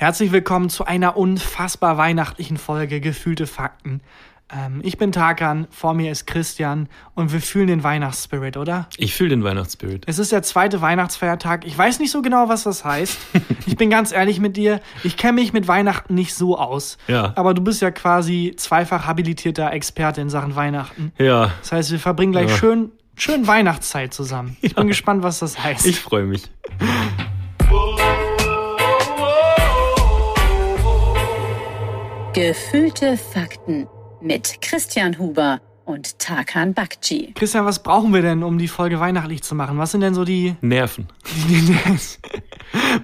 Herzlich willkommen zu einer unfassbar weihnachtlichen Folge Gefühlte Fakten. Ähm, ich bin Tarkan, vor mir ist Christian und wir fühlen den Weihnachtsspirit, oder? Ich fühle den Weihnachtsspirit. Es ist der zweite Weihnachtsfeiertag. Ich weiß nicht so genau, was das heißt. ich bin ganz ehrlich mit dir. Ich kenne mich mit Weihnachten nicht so aus. Ja. Aber du bist ja quasi zweifach habilitierter Experte in Sachen Weihnachten. Ja. Das heißt, wir verbringen gleich Ja. schön, schön Weihnachtszeit zusammen. Ich bin gespannt, was das heißt. Ich freue mich. Gefühlte Fakten mit Christian Huber und Tarkan Bakci. Christian, was brauchen wir denn, um die Folge weihnachtlich zu machen? Was sind denn so die, Nerven. die,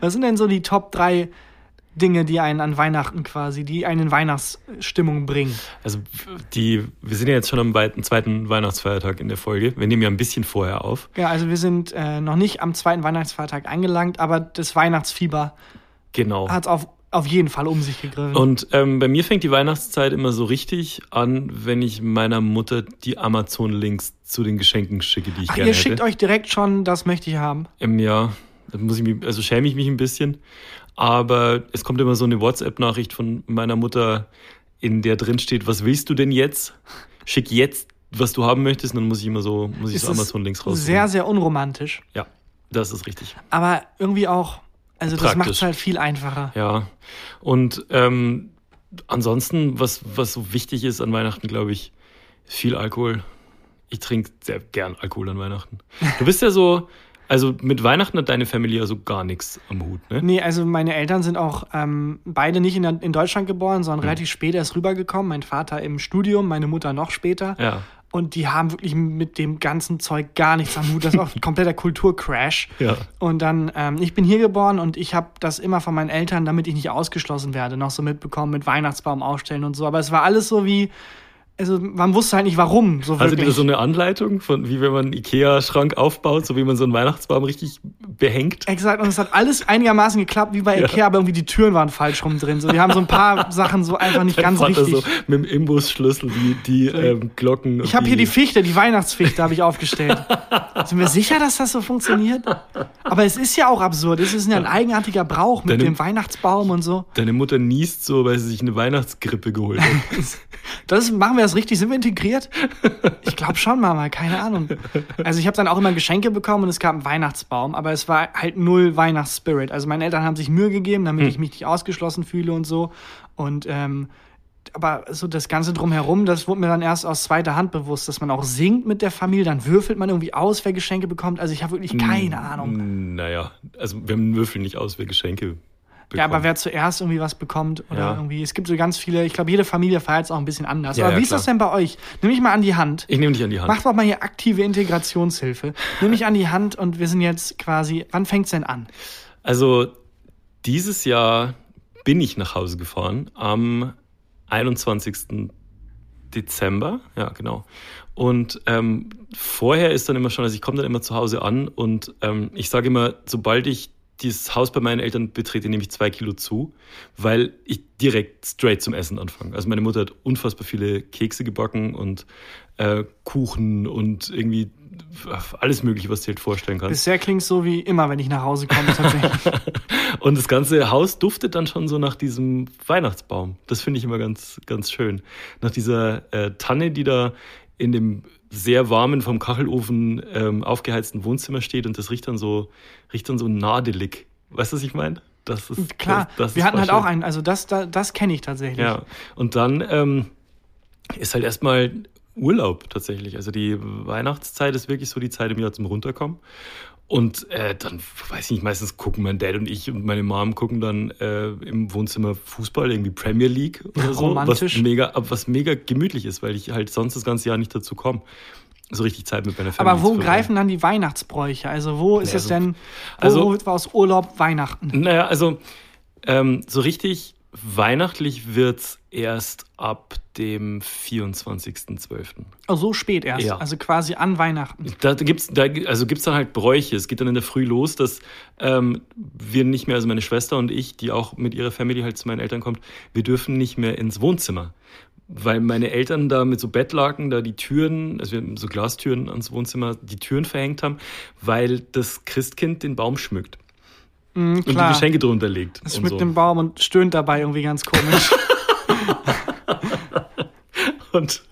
was sind denn so die Top 3 Dinge, die einen an Weihnachten quasi, die einen in Weihnachtsstimmung bringen? Also die, wir sind ja jetzt schon am weiten, zweiten Weihnachtsfeiertag in der Folge. Wir nehmen ja ein bisschen vorher auf. Ja, also wir sind äh, noch nicht am zweiten Weihnachtsfeiertag angelangt, aber das Weihnachtsfieber Genau. hat auf, auf jeden Fall um sich gegriffen. Und ähm, bei mir fängt die Weihnachtszeit immer so richtig an, wenn ich meiner Mutter die Amazon-Links zu den Geschenken schicke, die ich Ach, gerne ihr schickt hätte. euch direkt schon, das möchte ich haben. Im Jahr. Da muss ich mich, also schäme ich mich ein bisschen. Aber es kommt immer so eine WhatsApp-Nachricht von meiner Mutter, in der drin steht, was willst du denn jetzt? Schick jetzt, was du haben möchtest, und dann muss ich immer so, muss ich so Amazon-Links raussuchen. Sehr, sehr unromantisch. Ja, das ist richtig. Aber irgendwie auch, also das macht es halt viel einfacher. Ja. Und ähm, ansonsten, was, was so wichtig ist an Weihnachten, glaube ich, viel Alkohol. Ich trinke sehr gern Alkohol an Weihnachten. Du bist ja so, also mit Weihnachten hat deine Familie also gar nichts am Hut, ne? Nee, also meine Eltern sind auch ähm, beide nicht in, in Deutschland geboren, sondern Hm. relativ spät erst rübergekommen. Mein Vater im Studium, meine Mutter noch später. Ja. Und die haben wirklich mit dem ganzen Zeug gar nichts am Hut. Das ist auch ein kompletter Kulturcrash. Ja. Und dann, ähm, ich bin hier geboren und ich habe das immer von meinen Eltern, damit ich nicht ausgeschlossen werde, noch so mitbekommen mit Weihnachtsbaum aufstellen und so. Aber es war alles so wie, also man wusste halt nicht warum, so Hattet ihr so eine Anleitung von, wie wenn man einen Ikea-Schrank aufbaut, so wie man so einen Weihnachtsbaum richtig behängt? Exakt, und es hat alles einigermaßen geklappt, wie bei Ikea, aber irgendwie die Türen waren falsch rum drin. So, die haben so ein paar Sachen so einfach nicht ganz Vater richtig. so mit dem Imbusschlüssel die, die ähm, Glocken. Ich habe hier die Fichte, die Weihnachtsfichte habe ich aufgestellt. Sind wir sicher, dass das so funktioniert? Aber es ist ja auch absurd. Es ist ja ein eigenartiger Brauch mit Deine- dem Weihnachtsbaum und so. Deine Mutter niest so, weil sie sich eine Weihnachtsgrippe geholt hat. Das machen wir das richtig? Sind wir integriert? Ich glaube schon, Mama, keine Ahnung. Also ich habe dann auch immer Geschenke bekommen und es gab einen Weihnachtsbaum, aber es war halt null Weihnachtsspirit. Also meine Eltern haben sich Mühe gegeben, damit Hm. ich mich nicht ausgeschlossen fühle und so. Und ähm, aber so das Ganze drumherum, das wurde mir dann erst aus zweiter Hand bewusst, dass man auch singt mit der Familie, dann würfelt man irgendwie aus, wer Geschenke bekommt. Also ich habe wirklich keine Ahnung. Naja, also wir würfeln nicht aus, wer Geschenke bekommen. Ja, aber wer zuerst irgendwie was bekommt oder Ja. irgendwie, es gibt so ganz viele, ich glaube, jede Familie feiert es auch ein bisschen anders. Ja, aber wie ist das denn bei euch? Nimm mich mal an die Hand. Ich nehme dich an die Hand. Mach doch mal hier aktive Integrationshilfe. Nimm mich an die Hand und wir sind jetzt quasi, wann fängt's denn an? Also dieses Jahr bin ich nach Hause gefahren am 21. Dezember, ja genau. Und ähm, vorher ist dann immer schon, also ich komme dann immer zu Hause an und ähm, ich sage immer, sobald ich dieses Haus bei meinen Eltern betrete, nehme ich zwei Kilo zu, weil ich direkt straight zum Essen anfange. Also meine Mutter hat unfassbar viele Kekse gebacken und äh, Kuchen und irgendwie alles Mögliche, was du dir halt vorstellen kannst. Bisher klingt's so wie immer, wenn ich nach Hause komme, tatsächlich. Und das ganze Haus duftet dann schon so nach diesem Weihnachtsbaum. Das finde ich immer ganz, ganz schön. Nach dieser äh, Tanne, die da in dem sehr warmen, vom Kachelofen ähm, aufgeheizten Wohnzimmer steht und das riecht dann so, riecht dann so nadelig. Weißt du, was ich meine? Das ist Klar, das, das wir ist hatten halt auch einen, also das, das, das kenne ich tatsächlich. Ja, und dann ähm, ist halt erstmal Urlaub tatsächlich. Also die Weihnachtszeit ist wirklich so die Zeit im Jahr zum Runterkommen. Und äh, dann, weiß ich nicht, meistens gucken mein Dad und ich und meine Mom gucken dann äh, im Wohnzimmer Fußball, irgendwie Premier League oder so. Romantisch. Was mega, was mega gemütlich ist, weil ich halt sonst das ganze Jahr nicht dazu komme, so richtig Zeit mit meiner Familie Aber wo greifen dann die Weihnachtsbräuche? Also wo ist Ja, es so- denn, wo also- man aus Urlaub Weihnachten? Naja, also ähm, so richtig weihnachtlich wird's erst ab dem 24.12. Oh, so spät erst, Ja. also quasi an Weihnachten. Da gibt's, da, also gibt's dann halt Bräuche. Es geht dann in der Früh los, dass ähm, wir nicht mehr, also meine Schwester und ich, die auch mit ihrer Family halt zu meinen Eltern kommt, wir dürfen nicht mehr ins Wohnzimmer. Weil meine Eltern da mit so Bettlaken da die Türen, also wir haben so Glastüren ans Wohnzimmer, die Türen verhängt haben, weil das Christkind den Baum schmückt. Mhm, und die. Geschenke drunter legt. Ist mit so. dem Baum und stöhnt dabei irgendwie ganz komisch. Und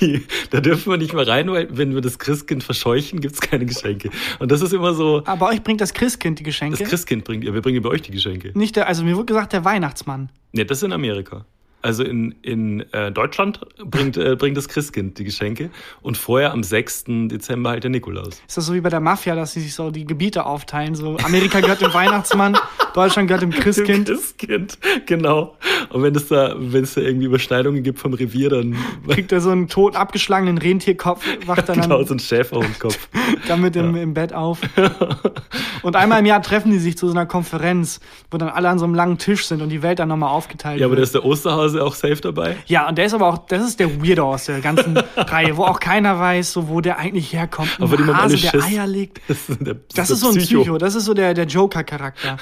die, da dürfen wir nicht mal rein, weil wenn wir das Christkind verscheuchen, gibt's keine Geschenke. Und das ist immer so, Aber euch bringt das Christkind die Geschenke. das Christkind bringt ihr, wir bringen bei euch die Geschenke. Nicht der, also mir wurde gesagt, der Weihnachtsmann. Ne, das ist in Amerika. Also in, in äh, Deutschland bringt, äh, bringt das Christkind die Geschenke und vorher am 6. Dezember halt der Nikolaus. Ist das so wie bei der Mafia, dass sie sich so die Gebiete aufteilen? So Amerika gehört dem Weihnachtsmann, Deutschland gehört dem Christkind. Christkind, genau. Und wenn es da, wenn es da irgendwie Überschneidungen gibt vom Revier, dann Kriegt er so einen tot abgeschlagenen Rentierkopf, wacht dann, genau so ein Schäfer im Kopf. damit im, im Bett auf. Und einmal im Jahr treffen die sich zu so einer Konferenz, wo dann alle an so einem langen Tisch sind und die Welt dann nochmal aufgeteilt Ja, aber da wird. ist der Osterhase auch safe dabei. Ja, und der ist aber auch, das ist der Weirdo aus der ganzen Reihe, wo auch keiner weiß, so wo der eigentlich herkommt. Ein Aber die haben Hase, der Schiss. Eier legt. Das ist, der, Das ist so ein Psycho. Das ist so der, der Joker-Charakter.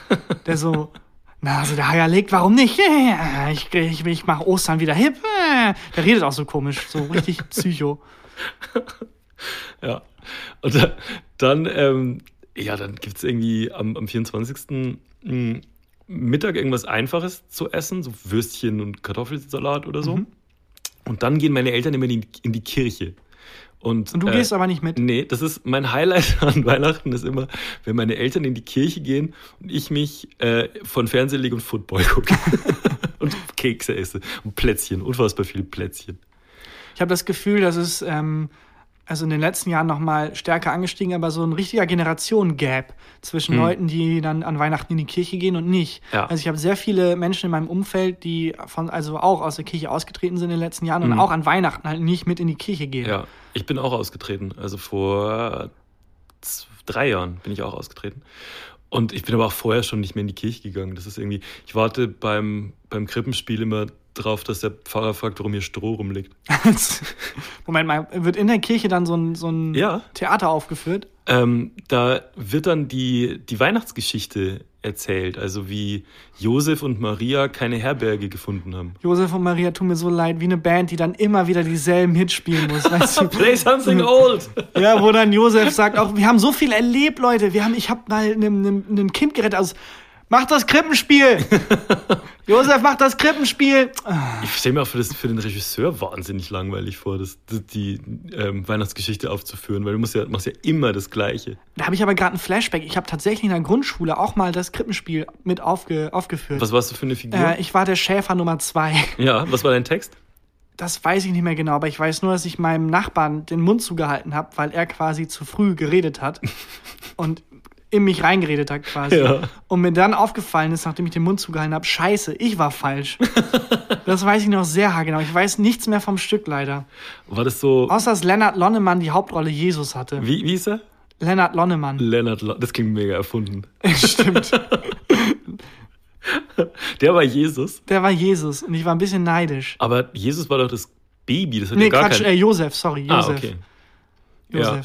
Der so, na, also der Eier legt, warum nicht? Ich, ich, ich mach Ostern wieder hip. Der redet auch so komisch, so richtig Psycho. Ja. Und da, dann, ähm, ja, dann gibt's irgendwie am, am 24. mh, Mittag irgendwas Einfaches zu essen, so Würstchen und Kartoffelsalat oder so. Mhm. Und dann gehen meine Eltern immer in die, in die Kirche. Und, Und du äh, gehst aber nicht mit. Nee, das ist mein Highlight an Weihnachten ist immer, wenn meine Eltern in die Kirche gehen und ich mich äh, von Fernseher lege und Football gucke. und Kekse esse und Plätzchen, unfassbar viele Plätzchen. Ich habe das Gefühl, dass es ähm, also in den letzten Jahren noch mal stärker angestiegen, aber so ein richtiger Generationen-Gap zwischen Leuten, die dann an Weihnachten in die Kirche gehen und nicht. Ja. Also ich habe sehr viele Menschen in meinem Umfeld, die von also auch aus der Kirche ausgetreten sind in den letzten Jahren und auch an Weihnachten halt nicht mit in die Kirche gehen. Ja, ich bin auch ausgetreten. Also vor drei Jahren bin ich auch ausgetreten. Und ich bin aber auch vorher schon nicht mehr in die Kirche gegangen. Das ist irgendwie, ich warte beim, beim Krippenspiel immer drauf, dass der Pfarrer fragt, warum hier Stroh rumliegt. Moment mal, wird in der Kirche dann so ein, so ein Ja. Theater aufgeführt? Ähm, da wird dann die, die Weihnachtsgeschichte erzählt, also wie Josef und Maria keine Herberge gefunden haben. Josef und Maria tun mir so leid, wie eine Band, die dann immer wieder dieselben Hits spielen muss. Weißt du? Play something old! Ja, wo dann Josef sagt auch, wir haben so viel erlebt, Leute. Wir haben, ich habe mal ein Kind gerettet aus. Mach das Krippenspiel! Josef, mach das Krippenspiel! Ich stelle mir auch für, das, für den Regisseur wahnsinnig langweilig vor, das, das, die ähm, Weihnachtsgeschichte aufzuführen, weil du musst ja, machst ja immer das Gleiche. Da habe ich aber gerade ein Flashback. Ich habe tatsächlich in der Grundschule auch mal das Krippenspiel mit aufge, aufgeführt. Was warst du für eine Figur? Äh, ich war der Schäfer Nummer zwei. ja, was war dein Text? Das weiß ich nicht mehr genau, aber ich weiß nur, dass ich meinem Nachbarn den Mund zugehalten habe, weil er quasi zu früh geredet hat und in mich reingeredet hat quasi. Ja. Und mir dann aufgefallen ist, nachdem ich den Mund zugehalten habe, scheiße, ich war falsch. das weiß ich noch sehr haargenau. Ich weiß nichts mehr vom Stück leider. War das so, Außer dass Lennart Lonnemann die Hauptrolle Jesus hatte. wie, wie ist er? Lennart Lonnemann. Leonard, Lo- das klingt mega erfunden. Stimmt. Der war Jesus, Der war Jesus und ich war ein bisschen neidisch. aber Jesus war doch das Baby, das hat Nee, ja gar Quatsch, kein... äh, Josef, sorry, Josef. ah, okay. Ja.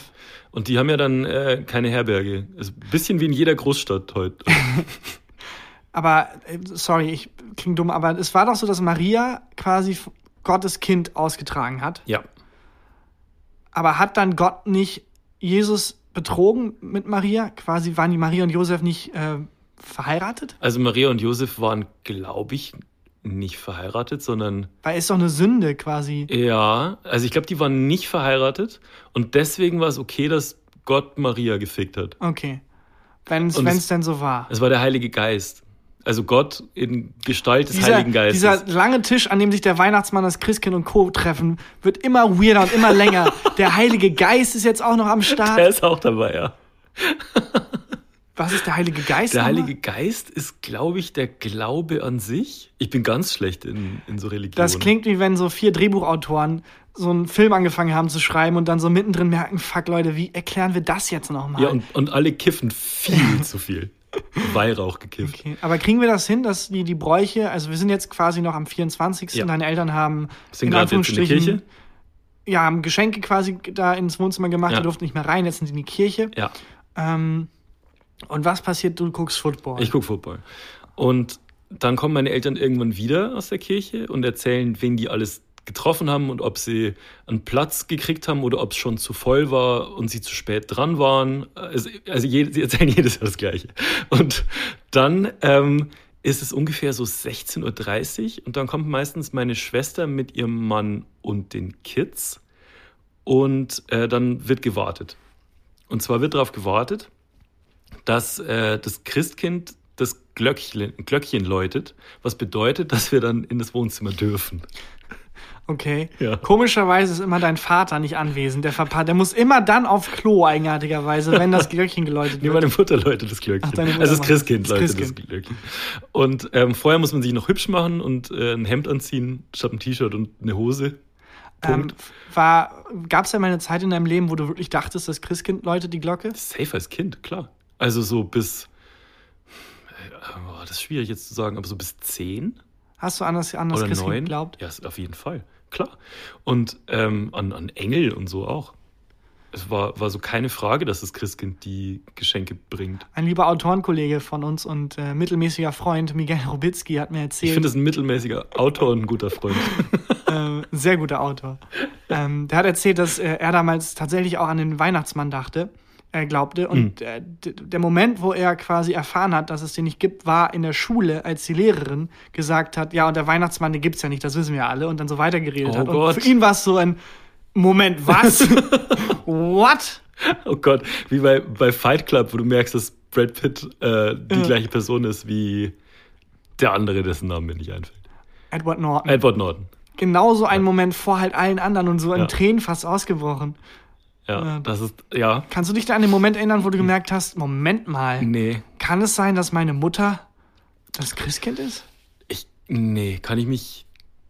Und die haben ja dann äh, keine Herberge. Ist ein bisschen wie in jeder Großstadt heute. Aber, äh, sorry, ich klinge dumm, aber es war doch so, dass Maria quasi Gottes Kind ausgetragen hat. ja. Aber hat dann Gott nicht Jesus betrogen mit Maria? Quasi waren die Maria und Josef nicht äh, verheiratet? Also Maria und Josef waren, glaube ich, nicht verheiratet, sondern Weil ist doch eine Sünde quasi. ja, also ich glaube, die waren nicht verheiratet und deswegen war es okay, dass Gott Maria gefickt hat. Okay. Wenn es- denn so war. Es war der Heilige Geist. Also Gott in Gestalt des Dieser, Heiligen Geistes. dieser lange Tisch, an dem sich der Weihnachtsmann, das Christkind und Co. treffen, wird immer weirder und immer länger. Der Heilige Geist ist jetzt auch noch am der Start. ist auch dabei, ja. Was ist der Heilige Geist? Der? Heilige Geist ist, glaube ich, der Glaube an sich. Ich bin ganz schlecht in, in so Religionen. Das klingt wie wenn so vier Drehbuchautoren so einen Film angefangen haben zu schreiben und dann so mittendrin merken, fuck Leute, wie erklären wir das jetzt nochmal? Ja, und, und alle kiffen viel zu viel. Weihrauch gekifft. Okay. Aber kriegen wir das hin, dass die, die Bräuche, also wir sind jetzt quasi noch am 24. Ja. Deine Eltern haben Sind gerade jetzt in der Kirche? Ja, haben Geschenke quasi da ins Wohnzimmer gemacht, Ja. die durften nicht mehr rein, jetzt sind sie in die Kirche. Ja, Ähm, und was passiert? Du guckst Football. ich gucke Football. Und dann kommen meine Eltern irgendwann wieder aus der Kirche und erzählen, wen die alles getroffen haben und ob sie einen Platz gekriegt haben oder ob es schon zu voll war und sie zu spät dran waren. Also, also je, sie erzählen jedes Jahr das Gleiche. Und dann ähm, ist es ungefähr so 16.30 Uhr und dann kommt meistens meine Schwester mit ihrem Mann und den Kids und äh, dann wird gewartet. Und zwar wird darauf gewartet, dass äh, das Christkind das Glöckchen, Glöckchen läutet, was bedeutet, dass wir dann in das Wohnzimmer dürfen. Okay. Ja. Komischerweise ist immer dein Vater nicht anwesend. Der, Verpa der muss immer dann auf Klo, eigenartigerweise, wenn das Glöckchen geläutet Nee, wird. meine Mutter läutet das Glöckchen. Ach, also das Christkind das. läutet Christkind. das Glöckchen. Und ähm, vorher muss man sich noch hübsch machen und äh, ein Hemd anziehen, statt ein T-Shirt und eine Hose. Ähm, Punkt. gab es ja mal eine Zeit in deinem Leben, wo du wirklich dachtest, das Christkind läutet die Glocke? Safe als Kind, klar. Also so bis, äh, oh, das ist schwierig jetzt zu sagen, aber so bis zehn Hast du an das, an das oder neun. geglaubt? Ja, auf jeden Fall, klar. Und ähm, an, an Engel und so auch. Es war, war so keine Frage, dass das Christkind die Geschenke bringt. Ein lieber Autorenkollege von uns und äh, mittelmäßiger Freund, Miguel Robitzky, hat mir Ich erzählt, finde, das ist ein mittelmäßiger Autor und ein guter Freund. äh, sehr guter Autor. Ähm, der hat erzählt, dass äh, er damals tatsächlich auch an den Weihnachtsmann dachte, äh, glaubte. Und Hm. äh, der Moment, wo er quasi erfahren hat, dass es den nicht gibt, war in der Schule, als die Lehrerin gesagt hat, ja, und der Weihnachtsmann, den gibt's ja nicht, das wissen wir alle, und dann so weitergeredet Oh hat. Gott. Und für ihn war es so ein Moment, was? What? Oh Gott, wie bei, bei Fight Club, wo du merkst, dass Brad Pitt äh, die Ja. gleiche Person ist wie der andere, dessen Name mir nicht einfällt. Edward Norton. Edward Norton. Genauso ein Moment vor halt allen anderen und so in Ja. Tränen fast ausgebrochen. Ja, das ist, ja, Kannst du dich da an den Moment erinnern, wo du gemerkt hast, Moment mal, nee. kann es sein, dass meine Mutter das Christkind ist? Ich, nee, kann ich mich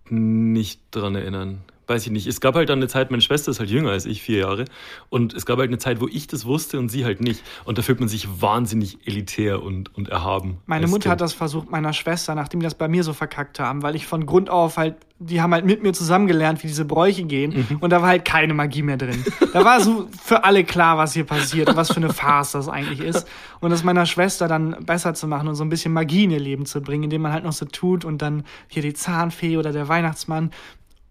nicht dran erinnern. Weiß ich nicht. Es gab halt dann eine Zeit, meine Schwester ist halt jünger als ich, vier Jahre. Und es gab halt eine Zeit, wo ich das wusste und sie halt nicht. Und da fühlt man sich wahnsinnig elitär und, und erhaben. Meine Mutter hat Kind. das versucht, meiner Schwester, nachdem die das bei mir so verkackt haben, weil ich von Grund auf halt, die haben halt mit mir zusammengelernt, wie diese Bräuche gehen. Mhm. Und da war halt keine Magie mehr drin. Da war so für alle klar, was hier passiert und was für eine Farce das eigentlich ist. Und das meiner Schwester dann besser zu machen und so ein bisschen Magie in ihr Leben zu bringen, indem man halt noch so tut und dann hier die Zahnfee oder der Weihnachtsmann.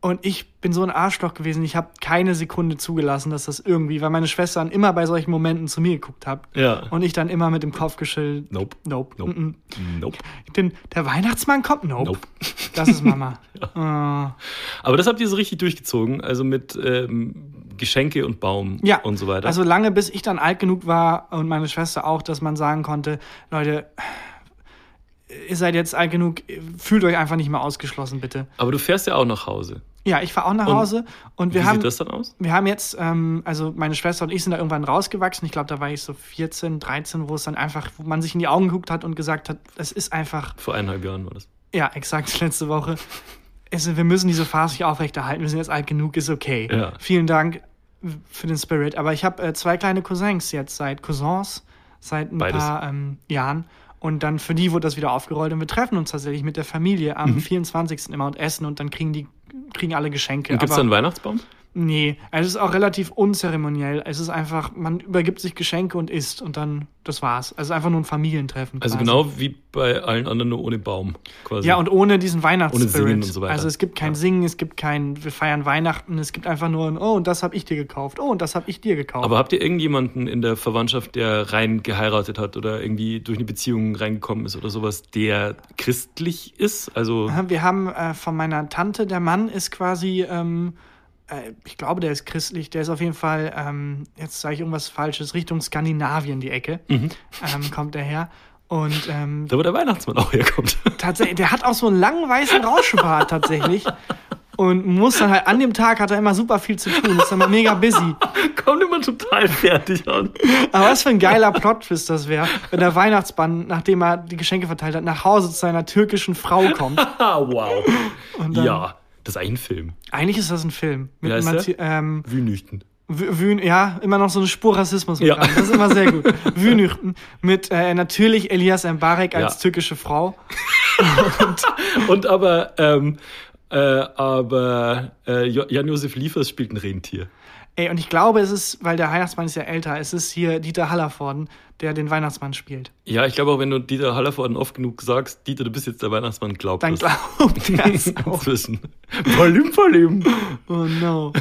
Und ich bin so ein Arschloch gewesen. Ich habe keine Sekunde zugelassen, dass das irgendwie, weil meine Schwester dann immer bei solchen Momenten zu mir geguckt hat. Ja. Und ich dann immer mit dem Kopf geschüttelt. Nope. Nope. Nope. Mm Nope. -mm. Denn der Weihnachtsmann kommt? Nope. Nope. Das ist Mama. ja. Aber das habt ihr so richtig durchgezogen, also mit ähm, Geschenke und Baum ja. und so weiter. Also lange, bis ich dann alt genug war und meine Schwester auch, dass man sagen konnte, Leute, ihr seid jetzt alt genug, fühlt euch einfach nicht mehr ausgeschlossen, bitte. Aber du fährst ja auch nach Hause. Ja, ich fahre auch nach Hause und Wie wir haben, sieht das dann aus? wir haben jetzt, ähm, also meine Schwester und ich sind da irgendwann rausgewachsen. Ich glaube, da war ich so 14, 13, wo es dann einfach, wo man sich in die Augen geguckt hat und gesagt hat, es ist einfach Vor eineinhalb Jahren war das. Ja, exakt, letzte Woche. Es, wir müssen diese Phase nicht aufrechterhalten. Wir sind jetzt alt genug, ist okay. Ja. Vielen Dank für den Spirit. Aber ich habe äh, zwei kleine Cousins jetzt seit Cousins, seit ein Beides. paar ähm, Jahren. Und dann für die wurde das wieder aufgerollt. Und wir treffen uns tatsächlich mit der Familie am 24. immer und essen. Und dann kriegen die kriegen alle Geschenke. Gibt es da einen Weihnachtsbaum? Nee, also es ist auch relativ unzeremoniell. Es ist einfach, man übergibt sich Geschenke und isst und dann, das war's. Also einfach nur ein Familientreffen. Also quasi. genau wie bei allen anderen, nur ohne Baum quasi. Ja, und ohne diesen Weihnachtsspirit. Ohne Singen und so weiter. Also es gibt kein Ja. Singen, es gibt kein, wir feiern Weihnachten, es gibt einfach nur ein, oh, und das habe ich dir gekauft, oh, und das habe ich dir gekauft. Aber habt ihr irgendjemanden in der Verwandtschaft, der rein geheiratet hat oder irgendwie durch eine Beziehung reingekommen ist oder sowas, der christlich ist? Also wir haben äh, von meiner Tante, der Mann ist quasi, ähm, äh, ich glaube, der ist christlich, der ist auf jeden Fall, ähm, jetzt sage ich irgendwas Falsches, Richtung Skandinavien die Ecke, Mhm. ähm, kommt der her. Und ähm, da wo der Weihnachtsmann auch herkommt. tatsächlich, der hat auch so einen langen weißen Rauschebart tatsächlich. Und muss dann halt, an dem Tag hat er immer super viel zu tun, ist immer mega busy. Kommt immer total fertig an. Aber was für ein geiler Plot-Twist das wäre, wenn der Weihnachtsmann, nachdem er die Geschenke verteilt hat, nach Hause zu seiner türkischen Frau kommt. Ah, wow. Dann, Ja, das ist eigentlich ein Film. Eigentlich ist das ein Film. Wie heißt der? Matthi- ähm, Wünüchten. W- Wün, ja, immer noch so eine Spur Rassismus mit Ja. dran. Das ist immer sehr gut. Wünüchten mit äh, natürlich Elias Mbarek als Ja. türkische Frau. Und aber, ähm, äh, aber äh, Jo- Jan-Josef Liefers spielt ein Rentier. Ey, und ich glaube, es ist, weil der Weihnachtsmann ist ja älter, es ist hier Dieter Hallervorden, der den Weihnachtsmann spielt. Ja, ich glaube auch, wenn du Dieter Hallervorden oft genug sagst, Dieter, du bist jetzt der Weihnachtsmann, glaubt Dann glaubt er es auch. Inzwischen. Volim, volim. Oh no.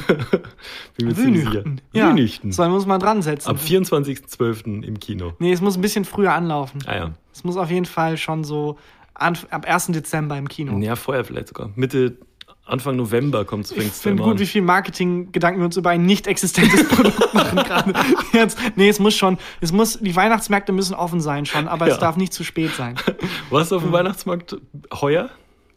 Bin mir. Wünüchten. Ja, Wünüchten. so muss man dran setzen. Am 24.12. im Kino. Nee, es muss ein bisschen früher anlaufen. Ah ja. Es muss auf jeden Fall schon so an, ab 1. Dezember im Kino. Ja, vorher vielleicht sogar. Mitte, Anfang November kommt es Ich finde gut, wie viel Marketinggedanken wir uns über ein nicht existentes Produkt machen gerade. Jetzt, nee, es muss schon, es muss, die Weihnachtsmärkte müssen offen sein schon, aber es Ja. darf nicht zu spät sein. Warst du auf dem Weihnachtsmarkt heuer?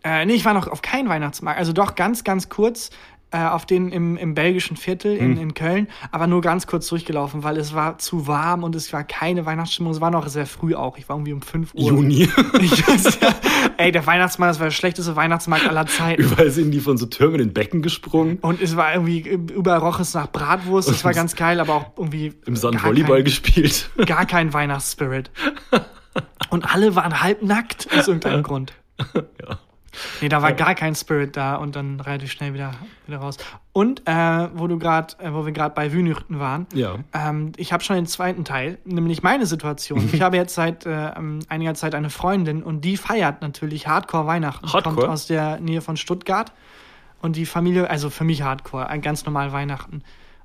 Äh, nee, ich war noch auf keinen Weihnachtsmarkt. Also doch ganz, ganz kurz äh, auf den im, im belgischen Viertel in, in Köln, aber nur ganz kurz durchgelaufen, weil es war zu warm und es war keine Weihnachtsstimmung. Es war noch sehr früh auch. Ich war irgendwie um 5 Uhr. Juni. Ich weiß, ja. Ey, der Weihnachtsmann, das war der schlechteste Weihnachtsmarkt aller Zeiten. Überall sind die von so Türmen in Becken gesprungen. Und es war irgendwie, überall roch es nach Bratwurst. Das war ganz geil, aber auch irgendwie. Im Sand Volleyball kein- gespielt. Gar kein Weihnachtsspirit. Und alle waren halbnackt aus irgendeinem Grund. ja. Nee, da war gar kein Spirit da und dann relativ schnell wieder, wieder raus. Und äh, wo du gerade, äh, wo wir gerade bei Wünüchten waren, Ja. ähm, ich habe schon den zweiten Teil, nämlich meine Situation. Ich habe jetzt seit äh, einiger Zeit eine Freundin und die feiert natürlich Hardcore Weihnachten. Hardcore? Kommt aus der Nähe von Stuttgart. Und die Familie, also für mich Hardcore, ein ganz normal Weihnachten.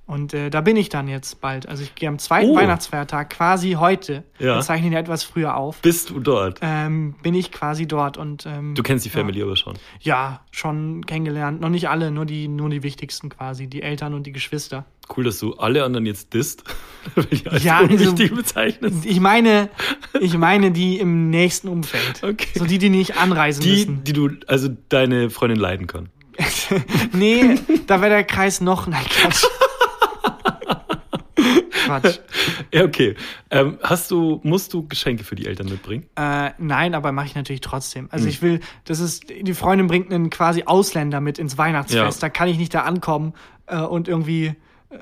Und äh, da bin ich dann jetzt bald. Also ich gehe am zweiten Oh. Weihnachtsfeiertag, quasi heute. Ja. Wir zeichnen ja etwas früher auf. Bist du dort? Ähm, bin ich quasi dort und ähm, Du kennst die Family aber schon. ja, schon kennengelernt. Noch nicht alle, nur die, nur die wichtigsten quasi, die Eltern und die Geschwister. Cool, dass du alle anderen jetzt disst. Ja, also- bezeichnest. Ich meine, ich meine die im nächsten Umfeld. Okay. So die, die nicht anreisen Die, müssen. die du, also deine Freundin leiden kann. nee, da wäre der Kreis noch. Nein, Quatsch. Quatsch. Ja, okay. Ähm, hast du, musst du Geschenke für die Eltern mitbringen? Äh, nein, aber mache ich natürlich trotzdem. Also Hm. ich will, das ist, die Freundin bringt einen quasi Ausländer mit ins Weihnachtsfest. Ja. Da kann ich nicht da ankommen äh, und irgendwie äh,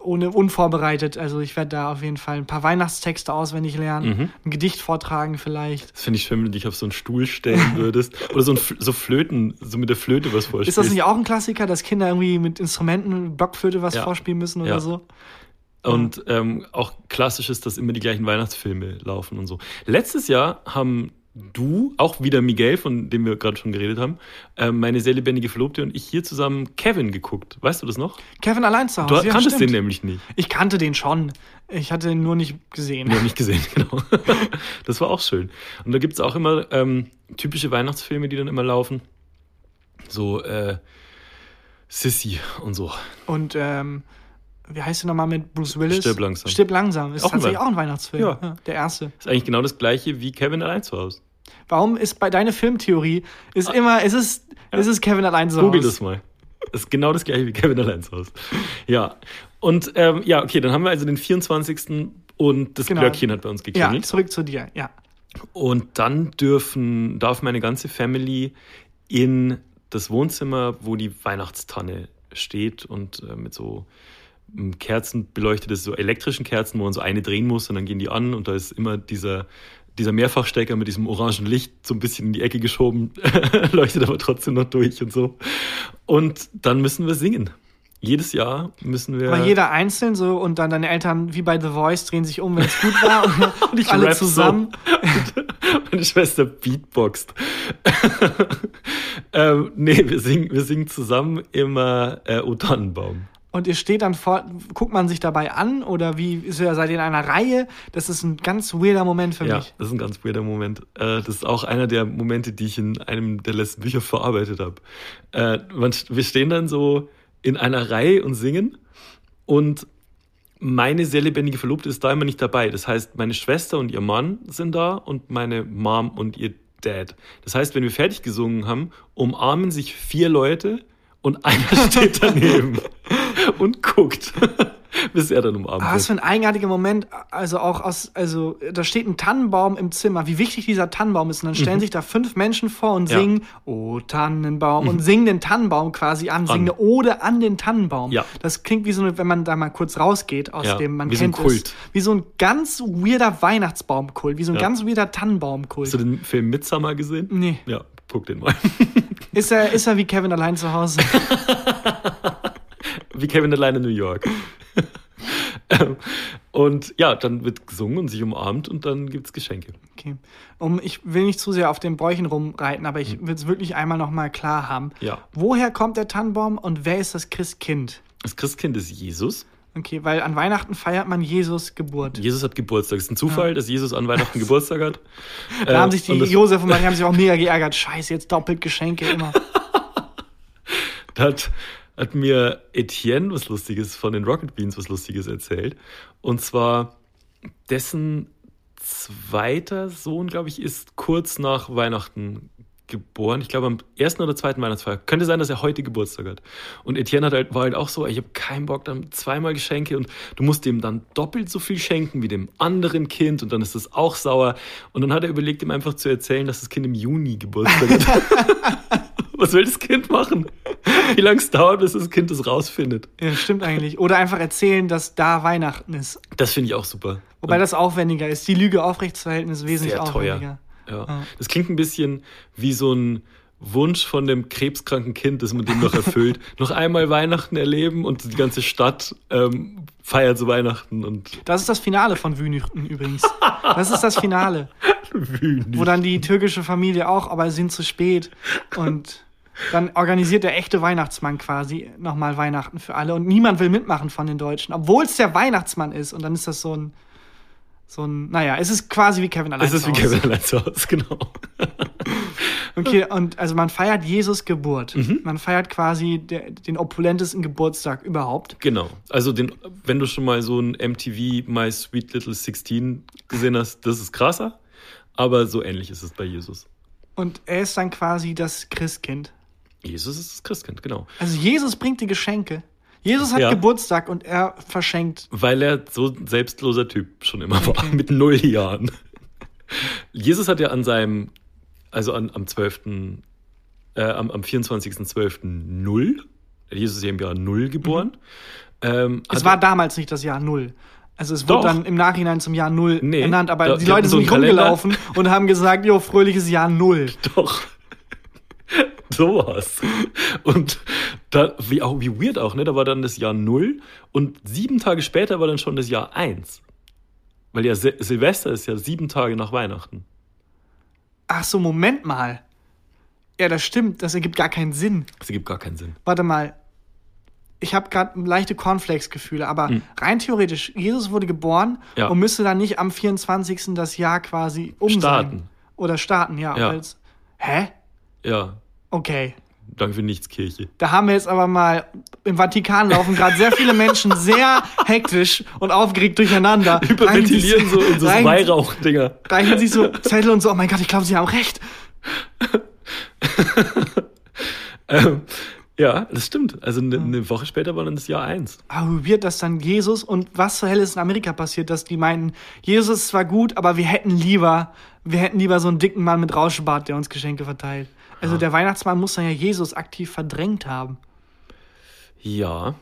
ohne unvorbereitet. Also ich werde da auf jeden Fall ein paar Weihnachtstexte auswendig lernen, Mhm. ein Gedicht vortragen vielleicht. Das finde ich schön, wenn du dich auf so einen Stuhl stellen würdest. Oder so, ein, so Flöten, so mit der Flöte was vorspielst. Ist das nicht auch ein Klassiker, dass Kinder irgendwie mit Instrumenten, Blockflöte was Ja. vorspielen müssen oder Ja. so? Und ähm, auch klassisch ist, dass immer die gleichen Weihnachtsfilme laufen und so. Letztes Jahr haben du, auch wieder Miguel, von dem wir gerade schon geredet haben, ähm, meine sehr lebendige Verlobte und ich hier zusammen Kevin geguckt. Weißt du das noch? Kevin allein zu Hause. Du ja, kanntest stimmt. den nämlich nicht. Ich kannte den schon. Ich hatte ihn nur nicht gesehen. Nee, nicht gesehen, genau. Das war auch schön. Und da gibt's auch immer ähm, typische Weihnachtsfilme, die dann immer laufen. So, äh, Sissy und so. Und ähm, wie heißt der nochmal mit Bruce Willis? Stirb langsam. Stirb langsam. Ist Auch tatsächlich auch ein Weihnachtsfilm. Ja. der erste. Ist eigentlich genau das gleiche wie Kevin allein zu Hause. Warum ist bei deiner Filmtheorie ist immer, ist es, ist es Kevin allein zu Ah. Google Hause? das mal. Ist genau das gleiche wie Kevin allein zu Hause. Ja. Und ähm, ja, okay, dann haben wir also den 24. und das Genau. Glöckchen hat bei uns Ja, geklingelt. zurück zu dir. Ja. Und dann dürfen, darf meine ganze Family in das Wohnzimmer, wo die Weihnachtstanne steht und äh, mit so Kerzen beleuchtet ist, so elektrischen Kerzen, wo man so eine drehen muss und dann gehen die an und da ist immer dieser, dieser Mehrfachstecker mit diesem orangen Licht so ein bisschen in die Ecke geschoben, leuchtet aber trotzdem noch durch und so. Und dann müssen wir singen. Jedes Jahr müssen wir. Aber jeder einzeln so und dann deine Eltern wie bei The Voice drehen sich um, wenn es gut war und, Und ich alle rap so. zusammen. Meine Schwester beatboxt. ähm, nee, wir singen, wir singen zusammen immer äh, O Tannenbaum. Und ihr steht dann vor, guckt man sich dabei an oder wie ist ihr, seid ihr in einer Reihe? Das ist ein ganz weirder Moment für Ja, mich. das ist ein ganz weirder Moment. Äh, das ist auch einer der Momente, die ich in einem der letzten Bücher verarbeitet habe. Äh, man, wir stehen dann so in einer Reihe und singen und meine sehr lebendige Verlobte ist da immer nicht dabei. Das heißt, meine Schwester und ihr Mann sind da und meine Mom und ihr Dad. Das heißt, wenn wir fertig gesungen haben, umarmen sich vier Leute und einer steht daneben und guckt, bis er dann umarmt Aber was für ein eigenartiger Moment, also auch aus, also da steht ein Tannenbaum im Zimmer, wie wichtig dieser Tannenbaum ist. Und dann stellen sich da fünf Menschen vor und Mhm. Ja. Mhm. singen, oh Tannenbaum, und singen den Tannenbaum quasi an, singen eine Ode an den Tannenbaum. Ja. Das klingt wie so eine, wenn man da mal kurz rausgeht aus Ja, dem, man wie so ein kennt Kult. es, wie so ein ganz weirder Weihnachtsbaumkult, wie so ein Ja. ganz weirder Tannenbaumkult. Hast du den Film Midsummer gesehen? Nee. Ja, guck den mal. Ist er, ist er wie Kevin allein zu Hause? Wie Kevin allein in New York. Und ja, dann wird gesungen und sich umarmt und dann gibt es Geschenke. Okay. Um, ich will nicht zu sehr auf den Bräuchen rumreiten, aber ich will es wirklich einmal noch mal klar haben. Ja. Woher kommt der Tannenbaum und wer ist das Christkind? Das Christkind ist Jesus. Okay, weil an Weihnachten feiert man Jesus Geburt. Jesus hat Geburtstag. Es ist ein Zufall, dass Jesus an Weihnachten Geburtstag hat. Da haben sich die und Josef und Maria haben sich auch mega geärgert. Scheiße, jetzt doppelt Geschenke immer. Da hat, hat mir Etienne was Lustiges von den Rocket Beans was Lustiges erzählt. Und zwar dessen zweiter Sohn, glaube ich, ist kurz nach Weihnachten geboren. Ich glaube am ersten oder zweiten Weihnachtsfeier. Könnte sein, dass er heute Geburtstag hat. Und Etienne hat halt, war halt auch so, ich habe keinen Bock, dann zweimal Geschenke und du musst dem dann doppelt so viel schenken wie dem anderen Kind und dann ist das auch sauer. Und dann hat er überlegt, ihm einfach zu erzählen, dass das Kind im Juni Geburtstag hat. Was will das Kind machen? Wie lange es dauert, bis das Kind das rausfindet? Ja, stimmt eigentlich. Oder einfach erzählen, dass da Weihnachten ist. Das finde ich auch super. Wobei das aufwendiger ist. Die Lüge aufrechtzuerhalten ist wesentlich sehr aufwendiger. Ja. Ja. Das klingt ein bisschen wie so ein Wunsch von dem krebskranken Kind, das man dem noch erfüllt. noch einmal Weihnachten erleben und die ganze Stadt ähm, feiert so Weihnachten und Das ist das Finale von Wünüchten übrigens. Das ist das Finale. Wo dann die türkische Familie auch, aber sie sind zu spät. Und dann organisiert der echte Weihnachtsmann quasi nochmal Weihnachten für alle. Und niemand will mitmachen von den Deutschen, obwohl es der Weihnachtsmann ist. Und dann ist das so ein, so ein, naja, es ist quasi wie Kevin allein Es ist zu wie Hause. Kevin allein zu Hause, genau. Okay, und also man feiert Jesus Geburt. Mhm. Man feiert quasi der, den opulentesten Geburtstag überhaupt. Genau. Also den, wenn du schon mal so ein MTV My Sweet Little 16 gesehen hast, das ist krasser. Aber so ähnlich ist es bei Jesus. Und er ist dann quasi das Christkind. Jesus ist das Christkind, genau. Also Jesus bringt die Geschenke. Jesus hat Ja. Geburtstag und er verschenkt. Weil er so ein selbstloser Typ schon immer war, Okay. mit null Jahren. Jesus hat ja an seinem, also an, am 12., äh, am, am 24.12. null, Jesus ist ja im Jahr null geboren. Ähm, Mhm. Es hat- war damals nicht das Jahr Null. Also es wurde Doch. dann im Nachhinein zum Jahr Null Nee, ernannt, aber da- die Leute so sind Kalender. rumgelaufen und haben gesagt, jo, fröhliches Jahr Null. Doch. Sowas. Und da, wie, auch, wie weird auch, ne? Da war dann das Jahr null und sieben Tage später war dann schon das Jahr eins. Weil ja Sil Silvester ist ja sieben Tage nach Weihnachten. Ach so, Moment mal. Ja, das stimmt, das ergibt gar keinen Sinn. Das ergibt gar keinen Sinn. Warte mal. Ich habe gerade leichte Cornflakes-Gefühle, aber rein theoretisch, Jesus wurde geboren. Ja. und müsste dann nicht am 24. das Jahr quasi um Starten. sein. Oder starten, ja. Ja. weil's- Hä? Ja, Okay. danke für nichts, Kirche. Da haben wir jetzt aber mal, im Vatikan laufen gerade sehr viele Menschen sehr hektisch und aufgeregt durcheinander. Hyperventilieren so in so Weihrauchdinger. reichen sich so Zettel und so, oh mein Gott, ich glaube, sie haben recht. Ähm, ja, das stimmt. Also eine, eine Woche später war dann das Jahr eins. Aber wie wird das dann Jesus und was zur Hölle ist in Amerika passiert, dass die meinten, Jesus ist zwar gut, aber wir hätten lieber, wir hätten lieber so einen dicken Mann mit Rauschbart, der uns Geschenke verteilt. Also der Weihnachtsmann muss dann ja Jesus aktiv verdrängt haben. Ja,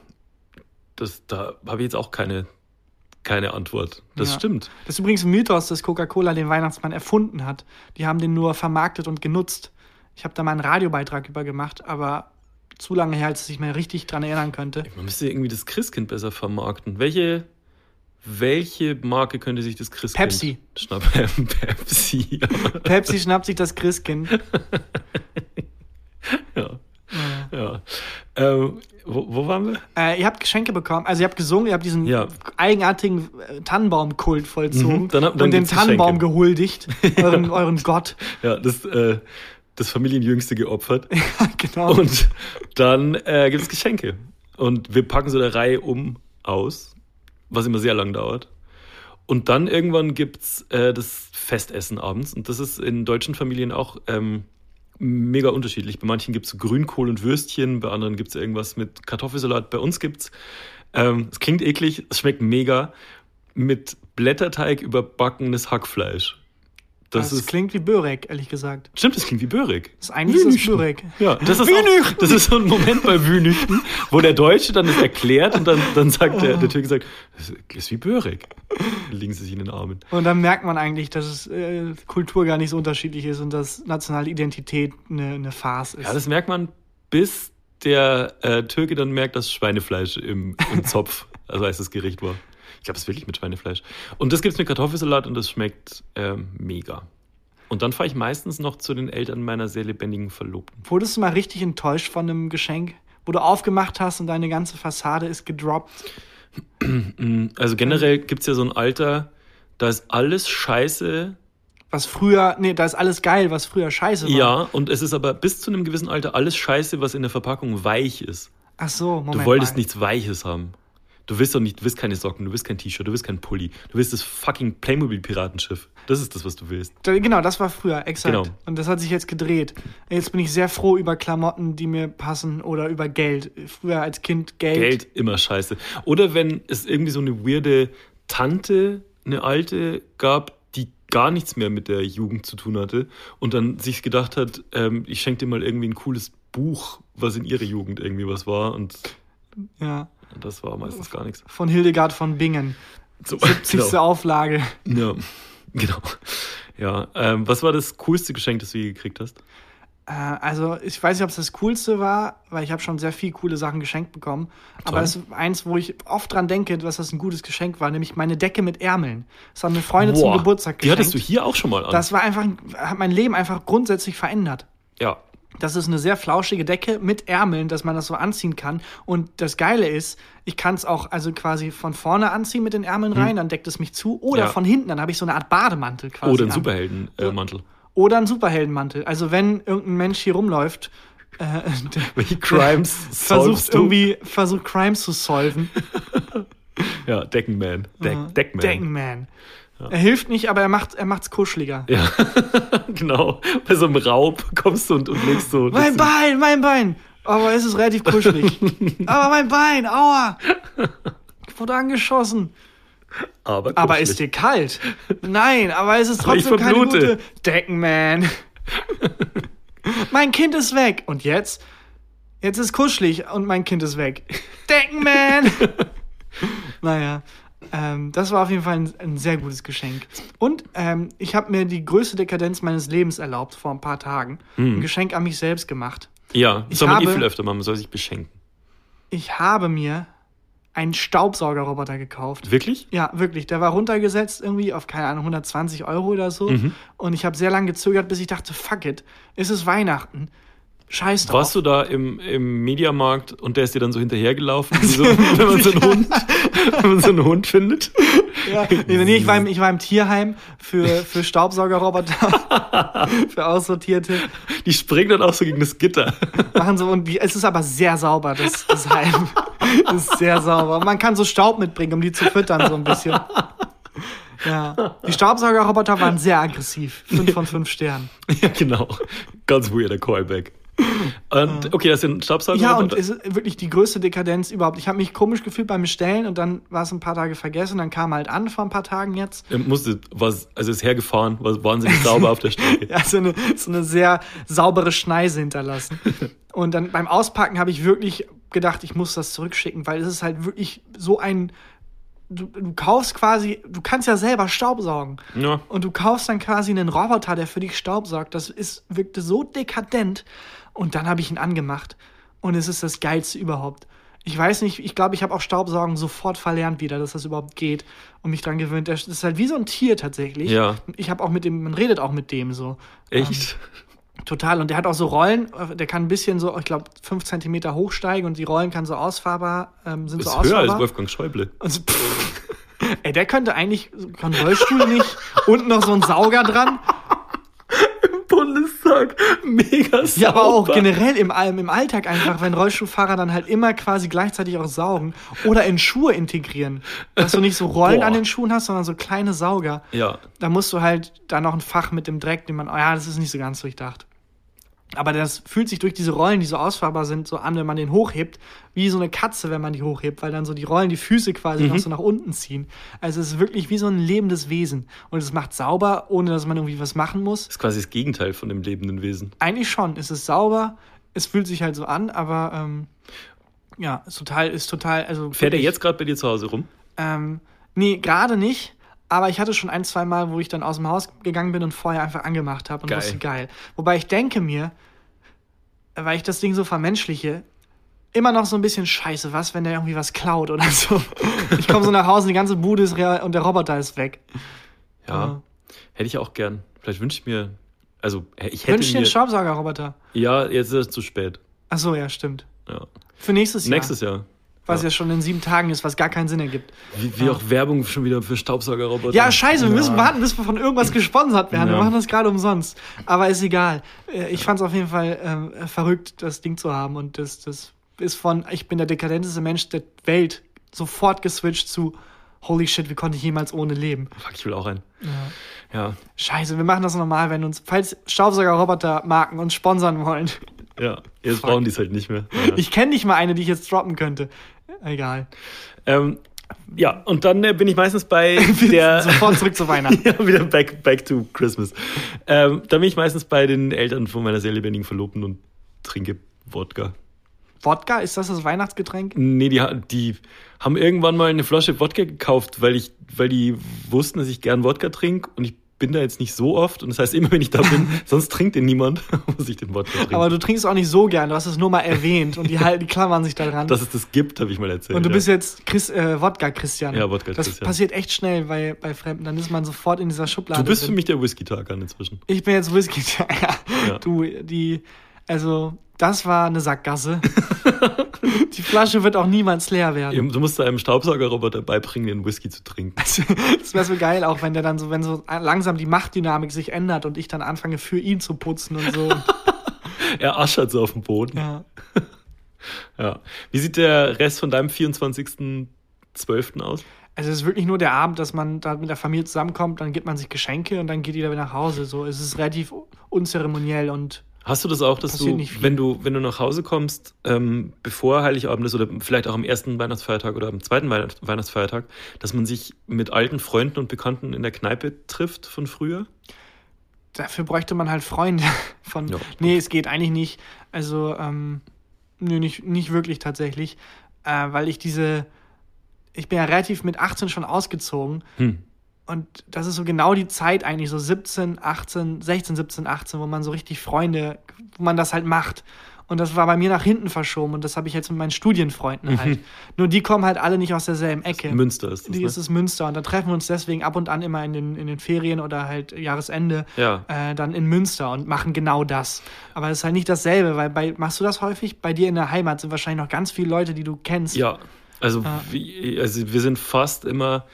das, da habe ich jetzt auch keine, keine Antwort. Das Ja. stimmt. Das ist übrigens ein Mythos, dass Coca-Cola den Weihnachtsmann erfunden hat. Die haben den nur vermarktet und genutzt. Ich habe da mal einen Radiobeitrag über gemacht, aber zu lange her, als ich mich mehr richtig dran erinnern könnte. Man müsste irgendwie das Christkind besser vermarkten. Welche, welche Marke könnte sich das Christkind Pepsi. schnappen? Pepsi. Pepsi schnappt sich das Christkind. ja. ja. Ähm, wo, wo waren wir? Äh, ihr habt Geschenke bekommen, also ihr habt gesungen, ihr habt diesen Ja. eigenartigen äh, Tannenbaumkult vollzogen Mhm, dann dann und den Tannenbaum Geschenke. gehuldigt, euren, euren Gott. Ja, das, äh, das Familienjüngste geopfert. genau. Und dann äh, gibt es Geschenke. Und wir packen so eine Reihe um aus, was immer sehr lang dauert. Und dann irgendwann gibt's äh, das Festessen abends. Und das ist in deutschen Familien auch ähm, mega unterschiedlich. Bei manchen gibt's so Grünkohl und Würstchen, bei anderen gibt's irgendwas mit Kartoffelsalat. Bei uns gibt's, ähm, es klingt eklig, es schmeckt mega, mit Blätterteig überbackenes Hackfleisch. Das Das, klingt wie Börek, ehrlich gesagt. Stimmt, das klingt wie Börek. Das ist eigentlich ist das Börek. Ja, das ist, auch, das ist so ein Moment bei Wühnüchten, wo der Deutsche dann das erklärt und dann, dann sagt der, der Türke sagt, das ist wie Börek. Dann liegen sie sich in den Armen. Und dann merkt man eigentlich, dass es, äh, Kultur gar nicht so unterschiedlich ist und dass nationale Identität eine, eine Farce ist. Ja, das merkt man, bis der äh, Türke dann merkt, dass Schweinefleisch im, im Zopf als erstes Gericht war. Ich glaube, es ist wirklich mit Schweinefleisch. Und das gibt es mit Kartoffelsalat und das schmeckt ähm, mega. Und dann fahre ich meistens noch zu den Eltern meiner sehr lebendigen Verlobten. Wurdest du mal richtig enttäuscht von einem Geschenk, wo du aufgemacht hast und deine ganze Fassade ist gedroppt? Also generell gibt es ja so ein Alter, da ist alles scheiße. Was früher, nee, da ist alles geil, was früher scheiße war. Ja, und es ist aber bis zu einem gewissen Alter alles scheiße, was in der Verpackung weich ist. Ach so, Moment. Du wolltest mal. nichts Weiches haben. Du willst doch nicht, du willst keine Socken, du willst kein T-Shirt, du willst kein Pulli. Du willst das fucking Playmobil-Piratenschiff. Das ist das, was du willst. Genau, das war früher, exakt. Genau. Und das hat sich jetzt gedreht. Jetzt bin ich sehr froh über Klamotten, die mir passen oder über Geld. Früher als Kind Geld. Geld immer scheiße. Oder wenn es irgendwie so eine weirde Tante, eine alte gab, die gar nichts mehr mit der Jugend zu tun hatte und dann sich gedacht hat, ähm, ich schenke dir mal irgendwie ein cooles Buch, was in ihrer Jugend irgendwie was war und Ja. Das war meistens gar nichts. Von Hildegard von Bingen. So, 70. genau. Auflage. Ja, genau. Ja, ähm, was war das coolste Geschenk, das du je gekriegt hast? Äh, also, ich weiß nicht, ob es das Coolste war, weil ich habe schon sehr viel coole Sachen geschenkt bekommen. Aber Toll. es ist eins, wo ich oft dran denke, dass das ein gutes Geschenk war, nämlich meine Decke mit Ärmeln. Das haben mir Freunde zum Boah, Geburtstag Die geschenkt. hattest du hier auch schon mal an. Das war einfach, hat mein Leben einfach grundsätzlich verändert. ja. Das ist eine sehr flauschige Decke mit Ärmeln, dass man das so anziehen kann. Und das Geile ist, ich kann es auch also quasi von vorne anziehen mit den Ärmeln rein, dann deckt es mich zu. Oder Hm. Ja. von hinten, dann habe ich so eine Art Bademantel quasi. Oder ein an. Superheldenmantel. Oder ein Superheldenmantel. Also wenn irgendein Mensch hier rumläuft, äh, der Welche Crimes versucht irgendwie, versucht Crimes zu solven. Ja, Deckenman. Deck, Deckman. Deckenman. Er hilft nicht, aber er macht er macht's kuscheliger. Ja, genau. Bei so einem Raub kommst du und, und legst so. Mein Bein, mein Bein. Aber es ist relativ kuschelig. aber mein Bein, aua. Ich wurde angeschossen. aber, Aber ist dir kalt? Nein, aber es ist Aber trotzdem keine gute Deckenman. mein Kind ist weg. Und jetzt? Jetzt ist kuschelig und mein Kind ist weg. Deckenman. naja, ähm, das war auf jeden Fall ein, ein sehr gutes Geschenk. Und ähm, ich habe mir die größte Dekadenz meines Lebens erlaubt vor ein paar Tagen. Ein Geschenk an mich selbst gemacht. Ja, das soll man eh viel öfter machen. Man soll sich beschenken. Ich habe mir einen Staubsaugerroboter gekauft. Wirklich? Ja, wirklich. Der war runtergesetzt irgendwie auf, keine Ahnung, 120 Euro oder so. Mhm. Und ich habe sehr lange gezögert, bis ich dachte, fuck it, es ist Weihnachten. Scheiß drauf. Warst du da im, im Mediamarkt und der ist dir dann so hinterhergelaufen, wie so, wenn, man so einen Hund, wenn man so einen Hund findet? Ja, nee, nee, ich, war im, ich war im Tierheim für, für Staubsaugerroboter, für Aussortierte. Die springen dann auch so gegen das Gitter. Machen so, und die, es ist aber sehr sauber, das, das Heim. Das ist sehr sauber. Man kann so Staub mitbringen, um die zu füttern, so ein bisschen. Ja. Die Staubsaugerroboter waren sehr aggressiv. Fünf von fünf Sternen. ja, genau. Ganz weirder Callback. Und, okay, das sind Staubsauger. Ja, und es ist wirklich die größte Dekadenz überhaupt. Ich habe mich komisch gefühlt beim Bestellen und dann war es ein paar Tage vergessen. Dann kam halt an vor ein paar Tagen jetzt. Er musste, was, also ist hergefahren, war wahnsinnig sauber auf der Strecke. Ja, so eine, so eine sehr saubere Schneise hinterlassen. Und dann beim Auspacken habe ich wirklich gedacht, ich muss das zurückschicken, weil es ist halt wirklich so ein. Du, du kaufst quasi, du kannst ja selber Staub saugen. Ja. Und du kaufst dann quasi einen Roboter, der für dich Staub saugt. Das ist, wirkte so dekadent. Und dann habe ich ihn angemacht. Und es ist das Geilste überhaupt. Ich weiß nicht, ich glaube, ich habe auch Staubsaugen sofort verlernt wieder, dass das überhaupt geht. Und mich dran gewöhnt. Das ist halt wie so ein Tier tatsächlich. Ja. Ich habe auch mit dem, man redet auch mit dem so. Echt? Total. Und der hat auch so Rollen, der kann ein bisschen so, ich glaube, fünf Zentimeter hochsteigen und die Rollen kann so ausfahrbar, ähm, sind ist so höher als ausfahrbar. Wolfgang Schäuble. Und so, pff, ey, der könnte eigentlich, kann Rollstuhl nicht, unten noch so ein Sauger dran. Bundestag, mega sauber. Ja, aber auch generell im, im Alltag einfach, wenn Rollstuhlfahrer dann halt immer quasi gleichzeitig auch saugen oder in Schuhe integrieren. Dass du nicht so Rollen Boah. an den Schuhen hast, sondern so kleine Sauger. Ja, Da musst du halt da noch ein Fach mit dem Dreck, den man, oh ja, das ist nicht so ganz durchdacht. Aber das fühlt sich durch diese Rollen, die so ausfahrbar sind, so an, wenn man den hochhebt, wie so eine Katze, wenn man die hochhebt, weil dann so die Rollen die Füße quasi noch so nach unten ziehen. Also es ist wirklich wie so ein lebendes Wesen. Und es macht sauber, ohne dass man irgendwie was machen muss. ist quasi das Gegenteil von dem lebenden Wesen. Eigentlich schon. Es ist sauber, es fühlt sich halt so an, aber ähm, ja, ist total, ist total, also. Fährt er jetzt gerade bei dir zu Hause rum? ähm, nee, gerade nicht. Aber ich hatte schon ein, zwei Mal, wo ich dann aus dem Haus gegangen bin und vorher einfach angemacht habe und Geil. wusste, geil. Wobei ich denke mir, weil ich das Ding so vermenschliche, immer noch so ein bisschen scheiße, was, wenn der irgendwie was klaut oder so. Ich komme so nach Hause, die ganze Bude ist real und der Roboter ist weg. Ja, Ja. hätte ich auch gern. Vielleicht wünsche ich mir, also ich hätte Wünsch dir mir, einen Staubsaugerroboter. ja, jetzt ist es zu spät. Ach so, ja, stimmt. Ja. Für nächstes Jahr. Nächstes Jahr. Was ja. ja. schon in sieben Tagen ist, was gar keinen Sinn ergibt. Wie, wie auch Werbung schon wieder für Staubsaugerroboter. Ja, scheiße, wir müssen Ja. warten, bis wir von irgendwas gesponsert werden. Wir Ja. machen das gerade umsonst. Aber ist egal. Äh, Ich fand es auf jeden Fall ähm, verrückt, das Ding zu haben. Und das, das ist von, ich bin der dekadenteste Mensch der Welt, sofort geswitcht zu, holy shit, wie konnte ich jemals ohne leben? Fuck, ich will auch einen. Ja. Scheiße, wir machen das normal, wenn uns, falls Staubsauger-Roboter-Marken uns sponsern wollen. Ja, jetzt Fuck. brauchen die es halt nicht mehr. Ja. Ich kenne nicht mal eine, die ich jetzt droppen könnte. Egal. ähm, ja, und dann äh, bin ich meistens bei der. Sofort zurück zu Weihnachten. ja, wieder back, back to Christmas. Ähm, da bin ich meistens bei den Eltern von meiner sehr lebendigen Verlobten und trinke Wodka. Wodka, ist das das Weihnachtsgetränk? Nee, die, die haben irgendwann mal eine Flasche Wodka gekauft, weil, ich, weil die wussten, dass ich gern Wodka trinke und ich bin da jetzt nicht so oft. Und das heißt, immer wenn ich da bin, sonst trinkt den niemand, muss ich den Wodka trinken. Aber du trinkst auch nicht so gern, du hast es nur mal erwähnt und die, halt, die klammern sich da dran. Dass es das gibt, habe ich mal erzählt. und du ja. bist jetzt Chris, äh, Wodka-Christian. Ja, Wodka Das passiert echt schnell bei, bei Fremden. Dann ist man sofort in dieser Schublade. Du bist für drin. mich der Whisky-Tag an inzwischen. Ich bin jetzt Whisky. ja. Ja. Du, die, also, das war eine Sackgasse. die Flasche wird auch niemals leer werden. Du musst einem Staubsaugerroboter beibringen, den Whisky zu trinken. Das wäre so geil, auch wenn der dann so, wenn so langsam die Machtdynamik sich ändert und ich dann anfange für ihn zu putzen und so. Er aschert so auf dem Boden. ja. Ja. Wie sieht der Rest von deinem 24.12. aus? Also es ist wirklich nur der Abend, dass man da mit der Familie zusammenkommt, dann gibt man sich Geschenke und dann geht jeder wieder nach Hause. So, es ist relativ unzeremoniell und Hast du das auch, dass Passiert du, wenn du, wenn du nach Hause kommst, ähm, bevor Heiligabend ist oder vielleicht auch am ersten Weihnachtsfeiertag oder am zweiten Weihnacht- Weihnachtsfeiertag, dass man sich mit alten Freunden und Bekannten in der Kneipe trifft von früher? dafür bräuchte man halt Freunde von. Ja. Nee, es geht eigentlich nicht. Also, ähm, nö, nicht, nicht wirklich tatsächlich. Äh, weil ich diese. Ich bin ja relativ mit 18 schon ausgezogen. Hm. Und das ist so genau die Zeit eigentlich, so 17, 18, 16, 17, 18, wo man so richtig Freunde, wo man das halt macht. Und das war bei mir nach hinten verschoben und das habe ich jetzt mit meinen Studienfreunden halt. Nur die kommen halt alle nicht aus derselben Ecke. Münster ist das, Die ne? ist es Münster und da treffen wir uns deswegen ab und an immer in den, in den Ferien oder halt Jahresende Ja. äh, dann in Münster und machen genau das. Aber es ist halt nicht dasselbe, weil bei, machst du das häufig? Bei dir in der Heimat sind wahrscheinlich noch ganz viele Leute, die du kennst. Ja, also, Ah. wie, also wir sind fast immer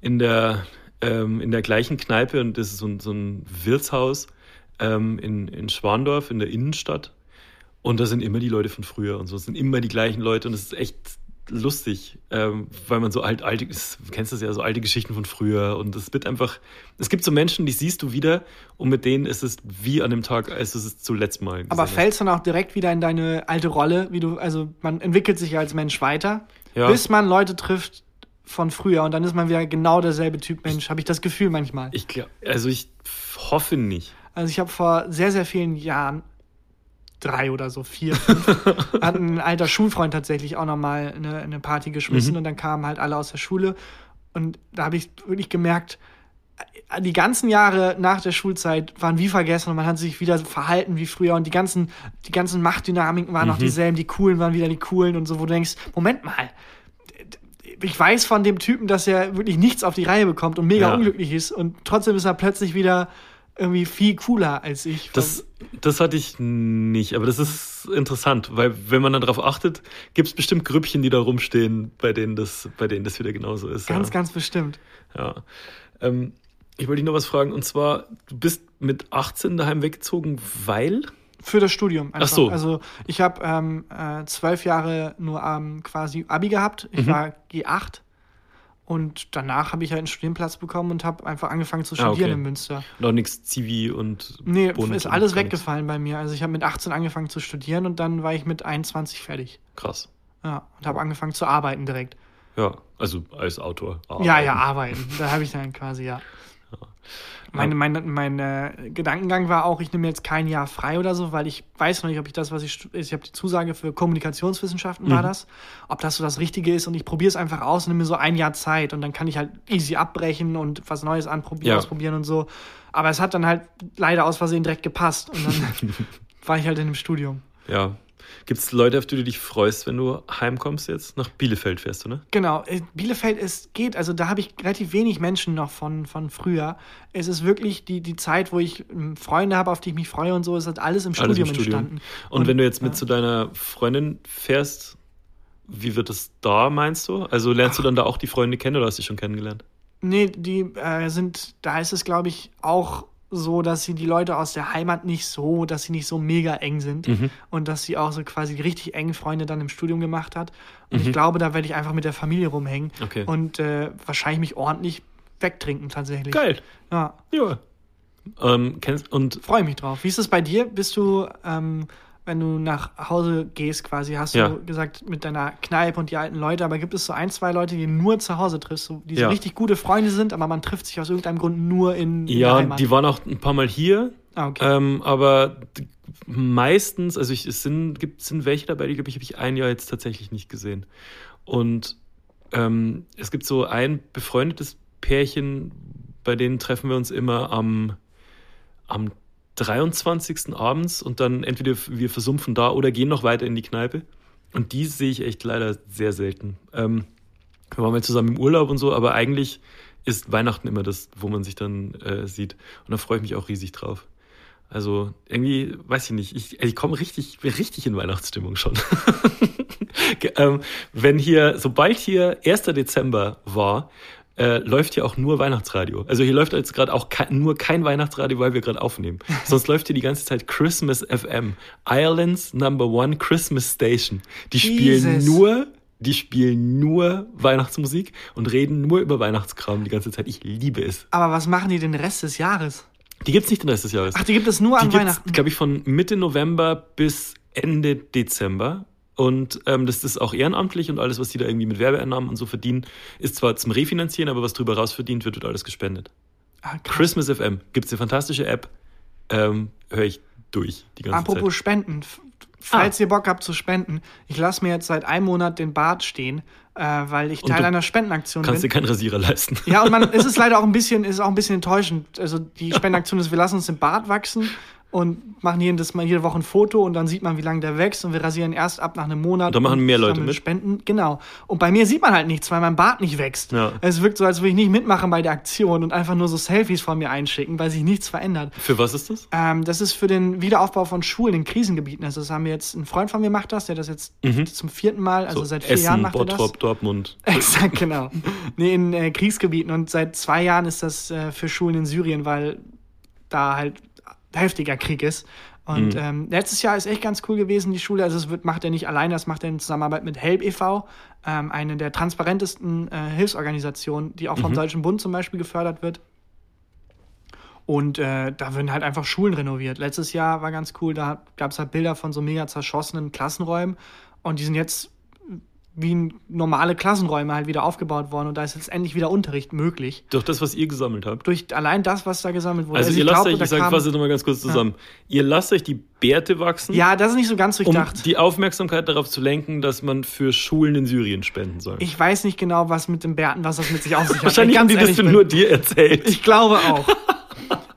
in der, ähm, in der gleichen Kneipe und das ist so ein, so ein Wirtshaus ähm, in, in Schwandorf in der Innenstadt. Und da sind immer die Leute von früher und so. Es sind immer die gleichen Leute und es ist echt lustig, ähm, weil man so alt, alte, du kennst das ja, so alte Geschichten von früher und es wird einfach, es gibt so Menschen, die siehst du wieder und mit denen ist es wie an dem Tag, als du es zuletzt mal gesehen Aber fällst dann auch direkt wieder in deine alte Rolle, wie du, also man entwickelt sich ja als Mensch weiter, Ja. bis man Leute trifft von früher und dann ist man wieder genau derselbe Typ Mensch, habe ich das Gefühl manchmal. Ich glaube, also ich hoffe nicht. Also ich habe vor sehr, sehr vielen Jahren, drei oder so, vier, fünf, hat ein alter Schulfreund tatsächlich auch nochmal eine, eine Party geschmissen und dann kamen halt alle aus der Schule und da habe ich wirklich gemerkt, die ganzen Jahre nach der Schulzeit waren wie vergessen und man hat sich wieder verhalten wie früher und die ganzen, die ganzen Machtdynamiken waren noch dieselben, die Coolen waren wieder die Coolen und so, wo du denkst, Moment mal, ich weiß von dem Typen, dass er wirklich nichts auf die Reihe bekommt und mega Ja. unglücklich ist und trotzdem ist er plötzlich wieder irgendwie viel cooler als ich. Das, das hatte ich nicht, aber das ist interessant, weil wenn man dann darauf achtet, gibt es bestimmt Grüppchen, die da rumstehen, bei denen das, bei denen das wieder genauso ist. ganz, ja. ganz bestimmt. Ja. Ähm, ich wollte dich noch was fragen, und zwar, du bist mit 18 daheim weggezogen, weil? Für das Studium einfach. Ach so. Also ich habe ähm, äh, zwölf Jahre nur ähm, quasi Abi gehabt. Mhm. Ich war G8 und danach habe ich halt einen Studienplatz bekommen und habe einfach angefangen zu Ah, studieren okay. in Münster. Noch nichts Zivi und Nee, Bund ist alles weggefallen bei mir. Also ich habe mit 18 angefangen zu studieren und dann war ich mit 21 fertig. Krass. Ja, und habe angefangen zu arbeiten direkt. Ja, also als Autor. Ja, ja, arbeiten. Da habe ich dann quasi, ja. Meine, mein, mein äh, Gedankengang war auch, ich nehme jetzt kein Jahr frei oder so, weil ich weiß noch nicht, ob ich das, was ich, ich habe die Zusage für Kommunikationswissenschaften war das, ob das so das Richtige ist und ich probiere es einfach aus und nehme mir so ein Jahr Zeit und dann kann ich halt easy abbrechen und was Neues anprobieren, Ja. ausprobieren und so. Aber es hat dann halt leider aus Versehen direkt gepasst und dann war ich halt in dem Studium. Ja. Gibt es Leute, auf die du dich freust, wenn du heimkommst jetzt? Nach Bielefeld fährst du, ne? Genau, äh, Bielefeld ist, geht, also da habe ich relativ wenig Menschen noch von, von früher. Es ist wirklich die, die Zeit, wo ich ähm, Freunde habe, auf die ich mich freue und so, es hat alles im Alles Studium, im Studium. entstanden. Und, wenn du jetzt mit ja. zu deiner Freundin fährst, wie wird es da, meinst du? Also lernst du dann da auch die Freunde kennen oder hast du die schon kennengelernt? Nee, die äh, sind, da ist es, glaube ich, auch so, dass sie die Leute aus der Heimat nicht so, dass sie nicht so mega eng sind Mhm. und dass sie auch so quasi die richtig engen Freunde dann im Studium gemacht hat. Und Mhm. ich glaube, da werde ich einfach mit der Familie rumhängen Okay. und äh, wahrscheinlich mich ordentlich wegtrinken tatsächlich. Geil. Ja, Ja. Ähm, kennst, und freue mich drauf. Wie ist es bei dir? Bist du, ähm, wenn du nach Hause gehst quasi, hast Ja. du gesagt mit deiner Kneipe und die alten Leute, aber gibt es so ein, zwei Leute, die du nur zu Hause triffst, so, die so Ja. richtig gute Freunde sind, aber man trifft sich aus irgendeinem Grund nur in, ja, die waren auch ein paar Mal hier. Ah, okay. Ähm, aber meistens, also ich, es sind, gibt, sind welche dabei, die glaube ich, habe ich ein Jahr jetzt tatsächlich nicht gesehen. Und ähm, es gibt so ein befreundetes Pärchen, bei denen treffen wir uns immer am, am 23. abends und dann entweder wir versumpfen da oder gehen noch weiter in die Kneipe. Und die sehe ich echt leider sehr selten. Ähm, wir waren mal zusammen im Urlaub und so, aber eigentlich ist Weihnachten immer das, wo man sich dann äh, sieht. Und da freue ich mich auch riesig drauf. Also irgendwie, weiß ich nicht, ich, ich komme richtig, richtig in Weihnachtsstimmung schon. Ähm, wenn hier, sobald hier 1. Dezember war, äh, läuft hier auch nur Weihnachtsradio. Also hier läuft jetzt gerade auch kei- nur kein Weihnachtsradio, weil wir gerade aufnehmen. Sonst läuft hier die ganze Zeit Christmas FM, Ireland's Number One Christmas Station. Die spielen Jesus. nur, die spielen nur Weihnachtsmusik und reden nur über Weihnachtskram die ganze Zeit. Ich liebe es. aber was machen die den Rest des Jahres? Die gibt's nicht den Rest des Jahres. Ach, die gibt es nur an Die gibt's, Weihnachten. glaube ich, von Mitte November bis Ende Dezember. Und ähm, das ist auch ehrenamtlich und alles, was die da irgendwie mit Werbeeinnahmen und so verdienen, ist zwar zum Refinanzieren, aber was drüber raus verdient wird, wird alles gespendet. Ah. Christmas FM gibt's eine fantastische App. Ähm, Höre ich durch die ganze Apropos Zeit. Spenden. F- Falls ihr Bock habt zu spenden, ich lasse mir jetzt seit einem Monat den Bart stehen, äh, weil ich Teil einer Spendenaktion Kannst dir bin. keinen Rasierer leisten. Ja, und man, es ist leider auch ein bisschen, ist auch ein bisschen enttäuschend. Also die Spendenaktion ist, wir lassen uns den Bart wachsen und machen jedes Mal jede Woche ein Foto und dann sieht man, wie lange der wächst und wir rasieren erst ab nach einem Monat. Da machen mehr Leute mit. Spenden, genau. Und bei mir sieht man halt nichts, weil mein Bart nicht wächst. Ja. Es wirkt so, als würde ich nicht mitmachen bei der Aktion und einfach nur so Selfies von mir einschicken, weil sich nichts verändert. Für was ist das? Ähm, das ist für den Wiederaufbau von Schulen in Krisengebieten. Also das haben wir jetzt, ein Freund von mir macht das, der das jetzt zum vierten Mal, also Mhm. So seit vier Jahren Essen, macht er das. Bottrop, Dortmund. Exakt, genau. Nee, in äh, Kriegsgebieten. Und seit zwei Jahren ist das äh, für Schulen in Syrien, weil da halt heftiger Krieg ist. Und Mhm. ähm, letztes Jahr ist echt ganz cool gewesen, die Schule. Also es wird, macht er nicht alleine, das macht er in Zusammenarbeit mit Help e.V., ähm, eine der transparentesten äh, Hilfsorganisationen, die auch vom Mhm. Deutschen Bund zum Beispiel gefördert wird. Und äh, da werden halt einfach Schulen renoviert. Letztes Jahr war ganz cool, da gab es halt Bilder von so mega zerschossenen Klassenräumen. Und die sind jetzt wie normale Klassenräume halt wieder aufgebaut worden. Und da ist jetzt endlich wieder Unterricht möglich. Durch das, was ihr gesammelt habt. Durch allein das, was da gesammelt wurde. Also, ich ihr lasst glaub, euch, ich sage quasi nochmal ganz kurz zusammen. Ihr lasst euch die Bärte wachsen. Ja, das ist nicht so ganz um durchdacht. die Aufmerksamkeit darauf zu lenken, dass man für Schulen in Syrien spenden soll. ich weiß nicht genau, was mit dem Bärten, was das mit sich auf sich hat. Wahrscheinlich haben die das ehrlich nur bin. dir erzählt. Ich glaube auch.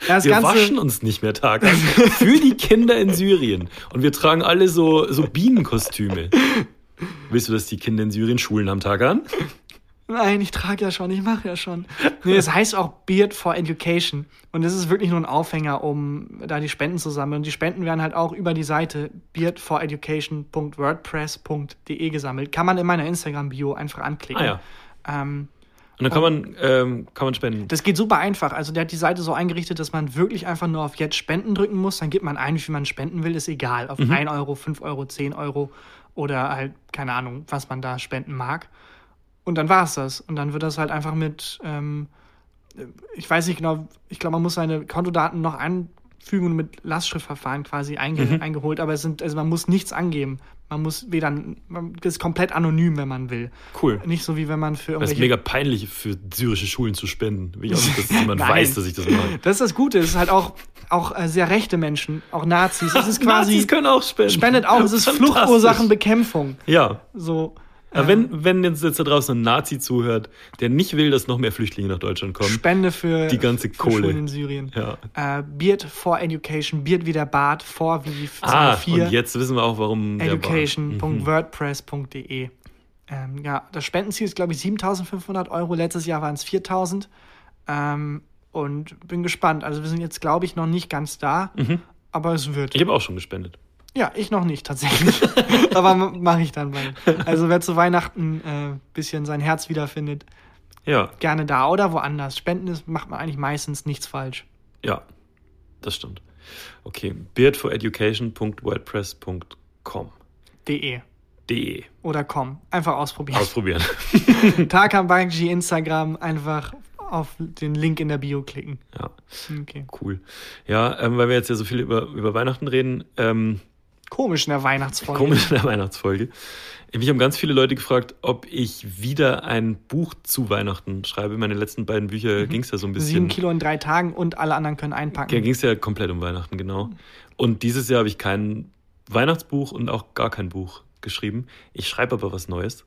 Das wir Ganze, waschen uns nicht mehr Tag. Für die Kinder in Syrien. Und wir tragen alle so, so Bienenkostüme. Willst du, dass die Kinder in Syrien Schulen am Tag an? Nein, ich trage ja schon, ich mache ja schon. Nee, es heißt auch Beard for Education. Und das ist wirklich nur ein Aufhänger, um da die Spenden zu sammeln. Und die Spenden werden halt auch über die Seite beardforeducation.wordpress.de gesammelt. Kann man in meiner Instagram-Bio einfach anklicken. Ah ja. Ähm, Und dann kann man, ähm, kann man spenden. das geht super einfach. Also der hat die Seite so eingerichtet, dass man wirklich einfach nur auf Jetzt Spenden drücken muss. Dann gibt man ein, wie viel man spenden will, ist egal. Auf 1 Euro, 5 Euro, 10 Euro oder halt, keine Ahnung, was man da spenden mag. Und dann war es das. Und dann wird das halt einfach mit, ähm, ich weiß nicht genau, ich glaube, man muss seine Kontodaten noch anfügen und mit Lastschriftverfahren quasi einge eingeholt, aber es sind, also man muss nichts angeben. Man muss weder, man ist komplett anonym, wenn man will. Cool. Nicht so wie wenn man für Das ist irgendwelche mega peinlich für syrische Schulen zu spenden. Will ich auch nicht, dass jemand weiß, dass ich das mache. Das ist das Gute. Es ist halt auch, auch äh, sehr rechte Menschen, auch Nazis. Es ist quasi, Nazis können auch spenden. spendet auch, es ist Fantastisch. Fluchursachenbekämpfung. Ja. So, Aber wenn, wenn jetzt da draußen ein Nazi zuhört, der nicht will, dass noch mehr Flüchtlinge nach Deutschland kommen, Spende für Die ganze für Kohle. Schulen in Syrien. Ja. Äh, Beard for Education, Beard wie der Bart, for wie die Ah, Zahl 4. und jetzt wissen wir auch, warum Bart- Mhm. education.wordpress.de. Ähm, ja, das Spendenziel ist, glaube ich, 7500 Euro. Letztes Jahr waren es 4000. Ähm, und bin gespannt. Also, wir sind jetzt, glaube ich, noch nicht ganz da. Aber es wird. Mhm. Ich habe auch schon gespendet. Ja, ich noch nicht tatsächlich. aber mache ich dann mal. Also, wer zu Weihnachten ein äh, bisschen sein Herz wiederfindet, Ja, gerne da oder woanders. Spenden ist, macht man eigentlich meistens nichts falsch. ja, das stimmt. Okay, beardforeducation.wordpress.com. De De. oder com. Einfach ausprobieren. Ausprobieren. Tarkan Bakci Instagram einfach auf den Link in der Bio klicken. ja, Okay. cool. Ja, ähm, weil wir jetzt ja so viel über, über Weihnachten reden, ähm, Komisch in der Weihnachtsfolge. komisch in der Weihnachtsfolge. Mich haben ganz viele Leute gefragt, ob ich wieder ein Buch zu Weihnachten schreibe. Meine letzten beiden Bücher ging es ja so ein Mhm. Sieben bisschen. Kilo in drei Tagen und alle anderen können Ja, einpacken. ging es ja komplett um Weihnachten, genau. Und dieses Jahr habe ich kein Weihnachtsbuch und auch gar kein Buch geschrieben. Ich schreibe aber was Neues.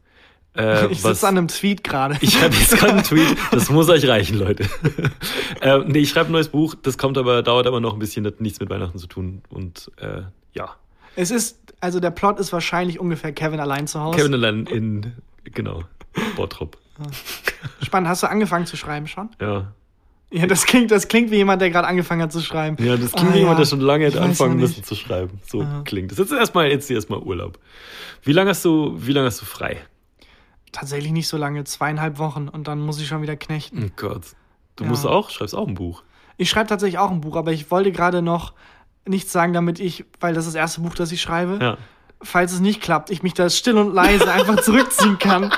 Äh, ich sitze an einem Tweet gerade. Ich schreibe jetzt gerade einen Tweet, das muss euch reichen, Leute. äh, nee, ich schreibe ein neues Buch, das kommt aber, dauert aber noch ein bisschen, hat nichts mit Weihnachten zu tun. Und äh, ja, Es ist, also der Plot ist wahrscheinlich ungefähr Kevin allein zu Hause. Kevin allein in, genau, Bottrop. Spannend, hast du angefangen zu schreiben schon? Ja. Ja, das klingt, das klingt wie jemand, der gerade angefangen hat zu schreiben. Ja, das klingt Ah, wie jemand, ja. der schon lange hätte anfangen müssen zu schreiben. So Aha. klingt das. Jetzt erstmal, jetzt erstmal Urlaub. Wie lange hast du, wie lange hast du frei? Tatsächlich nicht so lange, zweieinhalb Wochen und dann muss ich schon wieder knechten. Oh Gott. Du Ja. musst auch, schreibst auch ein Buch. Ich schreibe tatsächlich auch ein Buch, aber ich wollte gerade noch nichts sagen, damit ich, weil das ist das erste Buch, das ich schreibe, Ja. falls es nicht klappt, ich mich da still und leise einfach zurückziehen kann.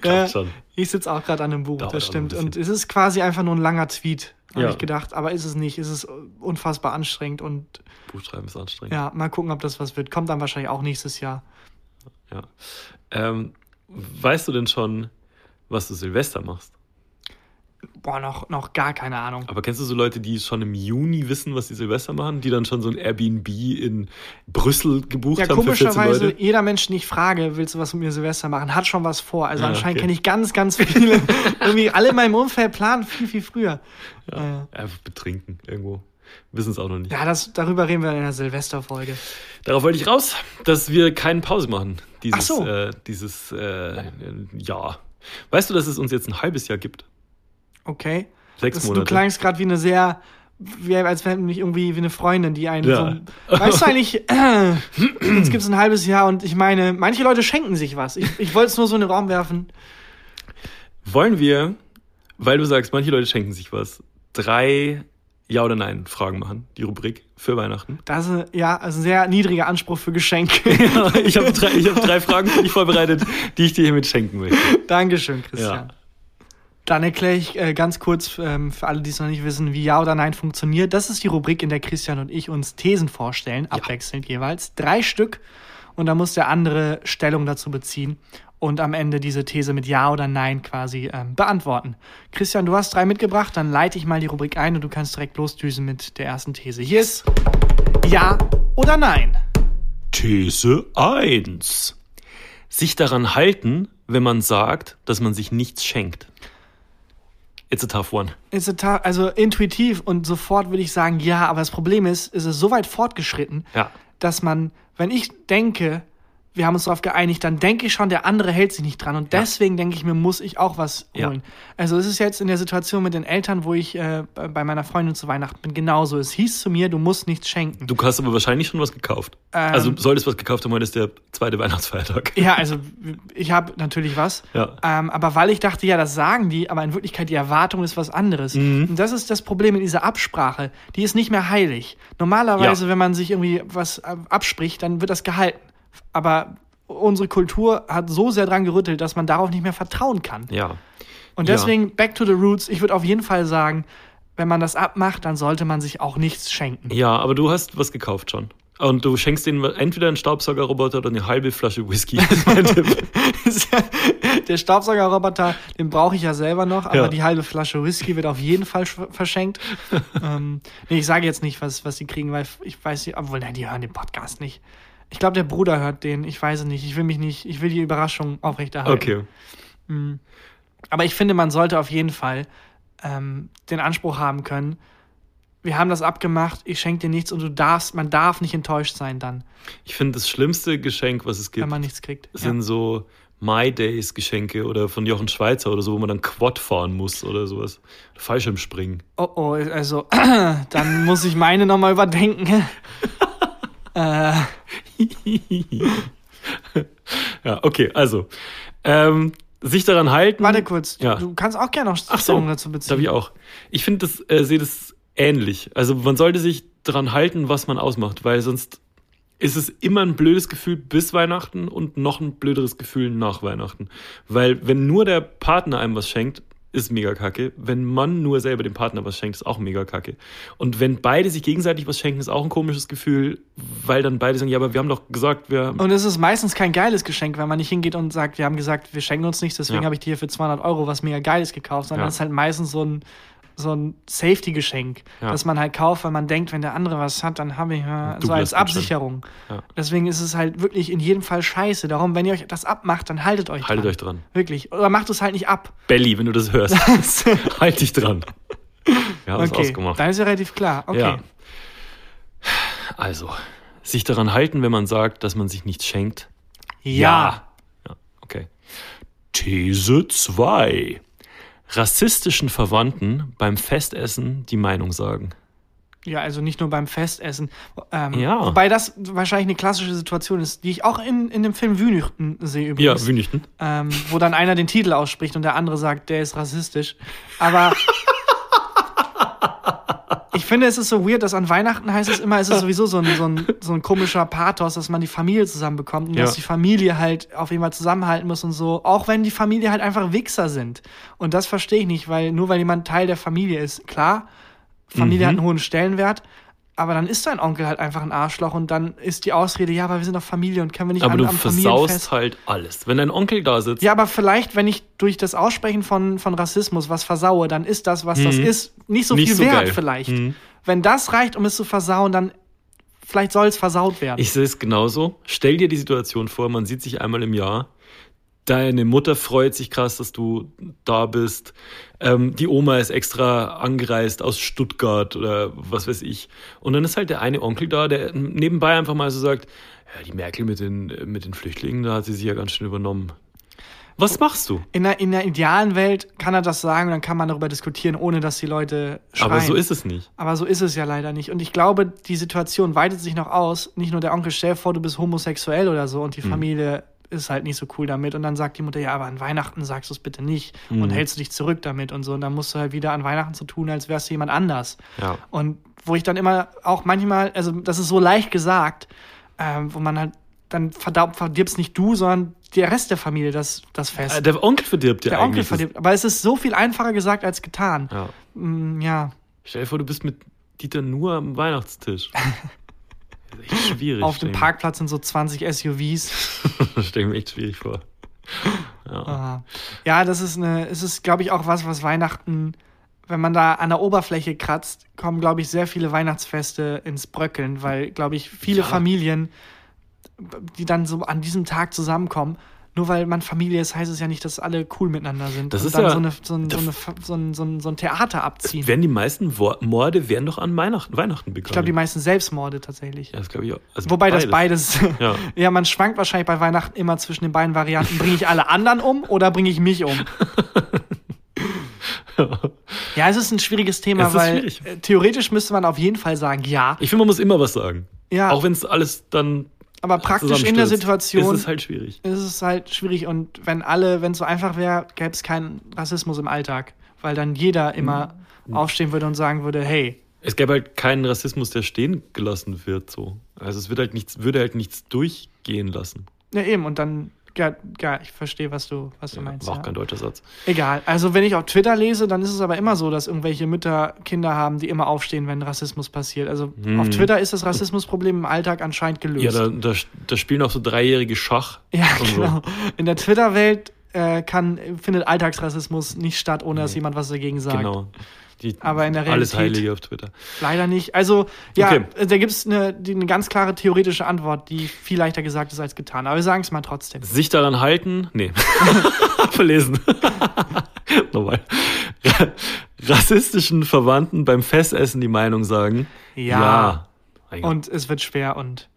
Klappt schon. Ich sitze auch gerade an einem Buch, Dauert das stimmt. Und es ist quasi einfach nur ein langer Tweet, habe Ja. ich gedacht. Aber ist es nicht. Es ist unfassbar anstrengend. Und Buchschreiben ist anstrengend. ja, mal gucken, ob das was wird. Kommt dann wahrscheinlich auch nächstes Jahr. Ja. Ähm, weißt du denn schon, was du Silvester machst? Boah, noch, noch gar keine Ahnung. Aber kennst du so Leute, die schon im Juni wissen, was sie Silvester machen? Die dann schon so ein Airbnb in Brüssel gebucht Ja, haben für 14 komischerweise, jeder Mensch, den ich frage, willst du was mit mir Silvester machen, hat schon was vor. Also Ah, anscheinend okay. kenne ich ganz, ganz viele. Irgendwie alle in meinem Umfeld planen viel, viel früher. Ja, Einfach betrinken irgendwo. Wissen es auch noch nicht. ja das, darüber reden wir in der Silvesterfolge. Darauf wollte ich raus, dass wir keine Pause machen. Dieses, so. äh, dieses äh, Jahr. Weißt du, dass es uns jetzt ein halbes Jahr gibt? Okay. Sechs Das, du Monate. klangst gerade wie eine sehr, wie, als wäre mich irgendwie wie eine Freundin, die einen Ja. so. Weißt du eigentlich, äh, jetzt gibt es ein halbes Jahr und ich meine, manche Leute schenken sich was. Ich, ich wollte es nur so in den Raum werfen. Wollen wir, weil du sagst, manche Leute schenken sich was, drei Ja- oder Nein-Fragen machen, die Rubrik für Weihnachten? Das ist ja also ein sehr niedriger Anspruch für Geschenke. ich habe drei, ich hab drei Fragen für dich vorbereitet, die ich dir hiermit schenken möchte. Dankeschön, Christian. Ja. Dann erkläre ich äh, ganz kurz ähm, für alle, die es noch nicht wissen, wie Ja oder Nein funktioniert. Das ist die Rubrik, in der Christian und ich uns Thesen vorstellen, abwechselnd jeweils. Drei Stück. Und da muss der andere Stellung dazu beziehen und am Ende diese These mit Ja oder Nein quasi ähm, beantworten. Christian, du hast drei mitgebracht, dann leite ich mal die Rubrik ein und du kannst direkt losdüsen mit der ersten These. Hier ist Ja oder Nein. These 1. Sich daran halten, wenn man sagt, dass man sich nichts schenkt. It's a tough one. Ist total, also intuitiv und sofort würde ich sagen, ja, aber das Problem ist, ist es so weit fortgeschritten, Ja. dass man, wenn ich denke, wir haben uns darauf geeinigt, dann denke ich schon, der andere hält sich nicht dran. Und Ja. deswegen denke ich mir, muss ich auch was Ja. holen. Also es ist jetzt in der Situation mit den Eltern, wo ich äh, bei meiner Freundin zu Weihnachten bin, genauso. Es hieß zu mir, du musst nichts schenken. Du hast aber wahrscheinlich schon was gekauft. Ähm. also du solltest was gekauft haben, heute ist der zweite Weihnachtsfeiertag. Ja, also ich habe natürlich was. Ja. Ähm, aber weil ich dachte, ja, das sagen die, aber in Wirklichkeit die Erwartung ist was anderes. Mhm. Und das ist das Problem mit dieser Absprache. Die ist nicht mehr heilig. Normalerweise, Ja. wenn man sich irgendwie was äh, abspricht, dann wird das gehalten. Aber unsere Kultur hat so sehr dran gerüttelt, dass man darauf nicht mehr vertrauen kann. Ja. Und Ja. deswegen, back to the roots, ich würde auf jeden Fall sagen, wenn man das abmacht, dann sollte man sich auch nichts schenken. Ja, aber du hast was gekauft schon. Und du schenkst denen entweder einen Staubsaugerroboter oder eine halbe Flasche Whisky. Das ist mein Tipp. Der Staubsaugerroboter, den brauche ich ja selber noch, aber Ja. die halbe Flasche Whisky wird auf jeden Fall sch- verschenkt. ähm, nee, ich sage jetzt nicht, was, was die kriegen, weil ich weiß nicht, obwohl, nein, die hören den Podcast nicht. Ich glaube, der Bruder hört den. Ich weiß es nicht. Ich will mich nicht, ich will die Überraschung aufrechterhalten. Okay. Aber ich finde, man sollte auf jeden Fall ähm, den Anspruch haben können, wir haben das abgemacht, ich schenke dir nichts und du darfst, man darf nicht enttäuscht sein dann, Ich finde, das schlimmste Geschenk, was es gibt, wenn man nichts kriegt. sind so My Days Geschenke oder von Jochen Schweizer oder so, wo man dann Quad fahren muss oder sowas. Fallschirmspringen. Oh oh, also dann muss ich meine nochmal überdenken. äh, Ja, okay, also. Ähm, sich daran halten. warte kurz, Ja. du kannst auch gerne noch Ach so, Stellung dazu Darf beziehen. ich auch. Ich finde das, äh, sehe das ähnlich. Also man sollte sich daran halten, was man ausmacht, weil sonst ist es immer ein blödes Gefühl bis Weihnachten und noch ein blöderes Gefühl nach Weihnachten. Weil wenn nur der Partner einem was schenkt, ist mega kacke. Wenn man nur selber dem Partner was schenkt, ist auch mega kacke. Und wenn beide sich gegenseitig was schenken, ist auch ein komisches Gefühl, weil dann beide sagen, ja, aber wir haben doch gesagt, wir Und es ist meistens kein geiles Geschenk, wenn man nicht hingeht und sagt, wir haben gesagt, wir schenken uns nichts, deswegen Ja. habe ich dir für 200 Euro was mega Geiles gekauft, sondern Ja. es ist halt meistens so ein, so ein Safety-Geschenk, Ja. das man halt kauft, weil man denkt, wenn der andere was hat, dann habe ich ja, so als. Absicherung. Ja. Deswegen ist es halt wirklich in jedem Fall scheiße. Darum, wenn ihr euch das abmacht, dann haltet euch haltet dran. euch dran. Wirklich. Oder macht es halt nicht ab. Belly, wenn du das hörst, halt dich dran. Wir haben es okay, ausgemacht. dann ist ja relativ klar. Okay. Ja. Also, sich daran halten, wenn man sagt, dass man sich nichts schenkt. Ja. Ja, okay. These 2. Rassistischen Verwandten beim Festessen die Meinung sagen. Ja, also nicht nur beim Festessen. Ähm, Ja. Wobei das wahrscheinlich eine klassische Situation ist, die ich auch in, in dem Film Wünüchten sehe Ja, übrigens. Wünigten. ähm, wo dann einer den Titel ausspricht und der andere sagt, der ist rassistisch. Aber ich finde, es ist so weird, dass an Weihnachten heißt es immer, es ist sowieso so ein, so ein, so ein komischer Pathos, dass man die Familie zusammenbekommt und Ja. dass die Familie halt auf jeden Fall zusammenhalten muss und so, auch wenn die Familie halt einfach Wichser sind. Und das verstehe ich nicht, weil nur weil jemand Teil der Familie ist, klar, Familie Mhm. hat einen hohen Stellenwert, aber dann ist dein Onkel halt einfach ein Arschloch und dann ist die Ausrede, ja, aber wir sind doch Familie und können wir nicht Aber an, du am versaust halt alles. Wenn dein Onkel da sitzt, ja, aber vielleicht, wenn ich durch das Aussprechen von, von Rassismus was versaue, dann ist das, was das ist, nicht so Mhm. Nicht viel so wert geil. vielleicht. Mhm. Wenn das reicht, um es zu versauen, dann vielleicht soll es versaut werden. Ich sehe es genauso. Stell dir die Situation vor, man sieht sich einmal im Jahr. Deine Mutter freut sich krass, dass du da bist. Ähm, die Oma ist extra angereist aus Stuttgart oder was weiß ich. Und dann ist halt der eine Onkel da, der nebenbei einfach mal so sagt, ja, die Merkel mit den, mit den Flüchtlingen, da hat sie sich ja ganz schön übernommen. Was machst du? in, der, in der idealen Welt kann er das sagen und dann kann man darüber diskutieren, ohne dass die Leute schreien. Aber so ist es nicht. Aber so ist es ja leider nicht. Und ich glaube, die Situation weitet sich noch aus. Nicht nur der Onkel, stell vor, du bist homosexuell oder so und die Familie ist halt nicht so cool damit. Und dann sagt die Mutter, ja, aber an Weihnachten sagst du es bitte nicht und hältst du dich zurück damit und so. Und dann musst du halt wieder an Weihnachten so tun, als wärst du jemand anders. Ja. Und wo ich dann immer auch manchmal, also das ist so leicht gesagt, ähm, wo man halt dann verdirbst nicht du, sondern der Rest der Familie das, das Fest. Äh, Der Onkel verdirbt dir der Onkel verdirbt. Aber es ist so viel einfacher gesagt als getan. Ja. Mm, ja. Stell dir vor, du bist mit Dieter nur am Weihnachtstisch. Ist echt schwierig. Auf dem Parkplatz sind so 20 SUVs. Das stelle ich mir echt schwierig vor. Ja. Aha. Ja, das ist eine, es ist, glaube ich, auch was, was Weihnachten, wenn man da an der Oberfläche kratzt, kommen, glaube ich, sehr viele Weihnachtsfeste ins Bröckeln, weil, glaube ich, viele Ja. Familien, die dann so an diesem Tag zusammenkommen, nur weil man Familie ist, heißt es ja nicht, dass alle cool miteinander sind. Das und ist dann ja- so, eine, so, ein, so, da- eine, so, ein, so, ein, so ein Theater abziehen. Werden die meisten Wo- Morde werden doch an Weihnachten, Weihnachten begangen. Ich glaube, die meisten Selbstmorde tatsächlich. ja, das glaube ich auch. Also Wobei das beides. Ja. ja, man schwankt wahrscheinlich bei Weihnachten immer zwischen den beiden Varianten. Bringe ich alle anderen um oder bringe ich mich um? ja, es ist ein schwieriges Thema, weil schwierig. äh, theoretisch müsste man auf jeden Fall sagen, ja. Ich finde, man muss immer was sagen. Ja. Auch wenn es alles dann Aber praktisch in der Situation ist es halt schwierig. ist es halt schwierig. Und wenn alle, wenn es so einfach wäre, gäbe es keinen Rassismus im Alltag. Weil dann jeder immer Mhm. aufstehen würde und sagen würde, hey, Es gäbe halt keinen Rassismus, der stehen gelassen wird. So. Also es wird halt nichts, würde halt nichts durchgehen lassen. ja eben, und dann, ja, ja ich verstehe, was du, was du meinst. War auch ja. kein deutscher Satz. Egal. Also wenn ich auf Twitter lese, dann ist es aber immer so, dass irgendwelche Mütter Kinder haben, die immer aufstehen, wenn Rassismus passiert. Also auf Twitter ist das Rassismusproblem im Alltag anscheinend gelöst. Hm. Ja, da, da, da spielen auch so dreijährige Schach. Ja, und so. genau. In der Twitter-Welt äh, kann, findet Alltagsrassismus nicht statt, ohne dass jemand was dagegen sagt. Genau. Die, Aber in der Alles Realität- Heilige auf Twitter. Leider nicht. Also, ja, Okay. äh, da gibt es eine, eine ganz klare theoretische Antwort, die viel leichter gesagt ist als getan. Aber wir sagen es mal trotzdem. Sich daran halten? Nee. Verlesen. Nochmal. Rassistischen Verwandten beim Fessessen die Meinung sagen. Ja. Gott. Und es wird schwer und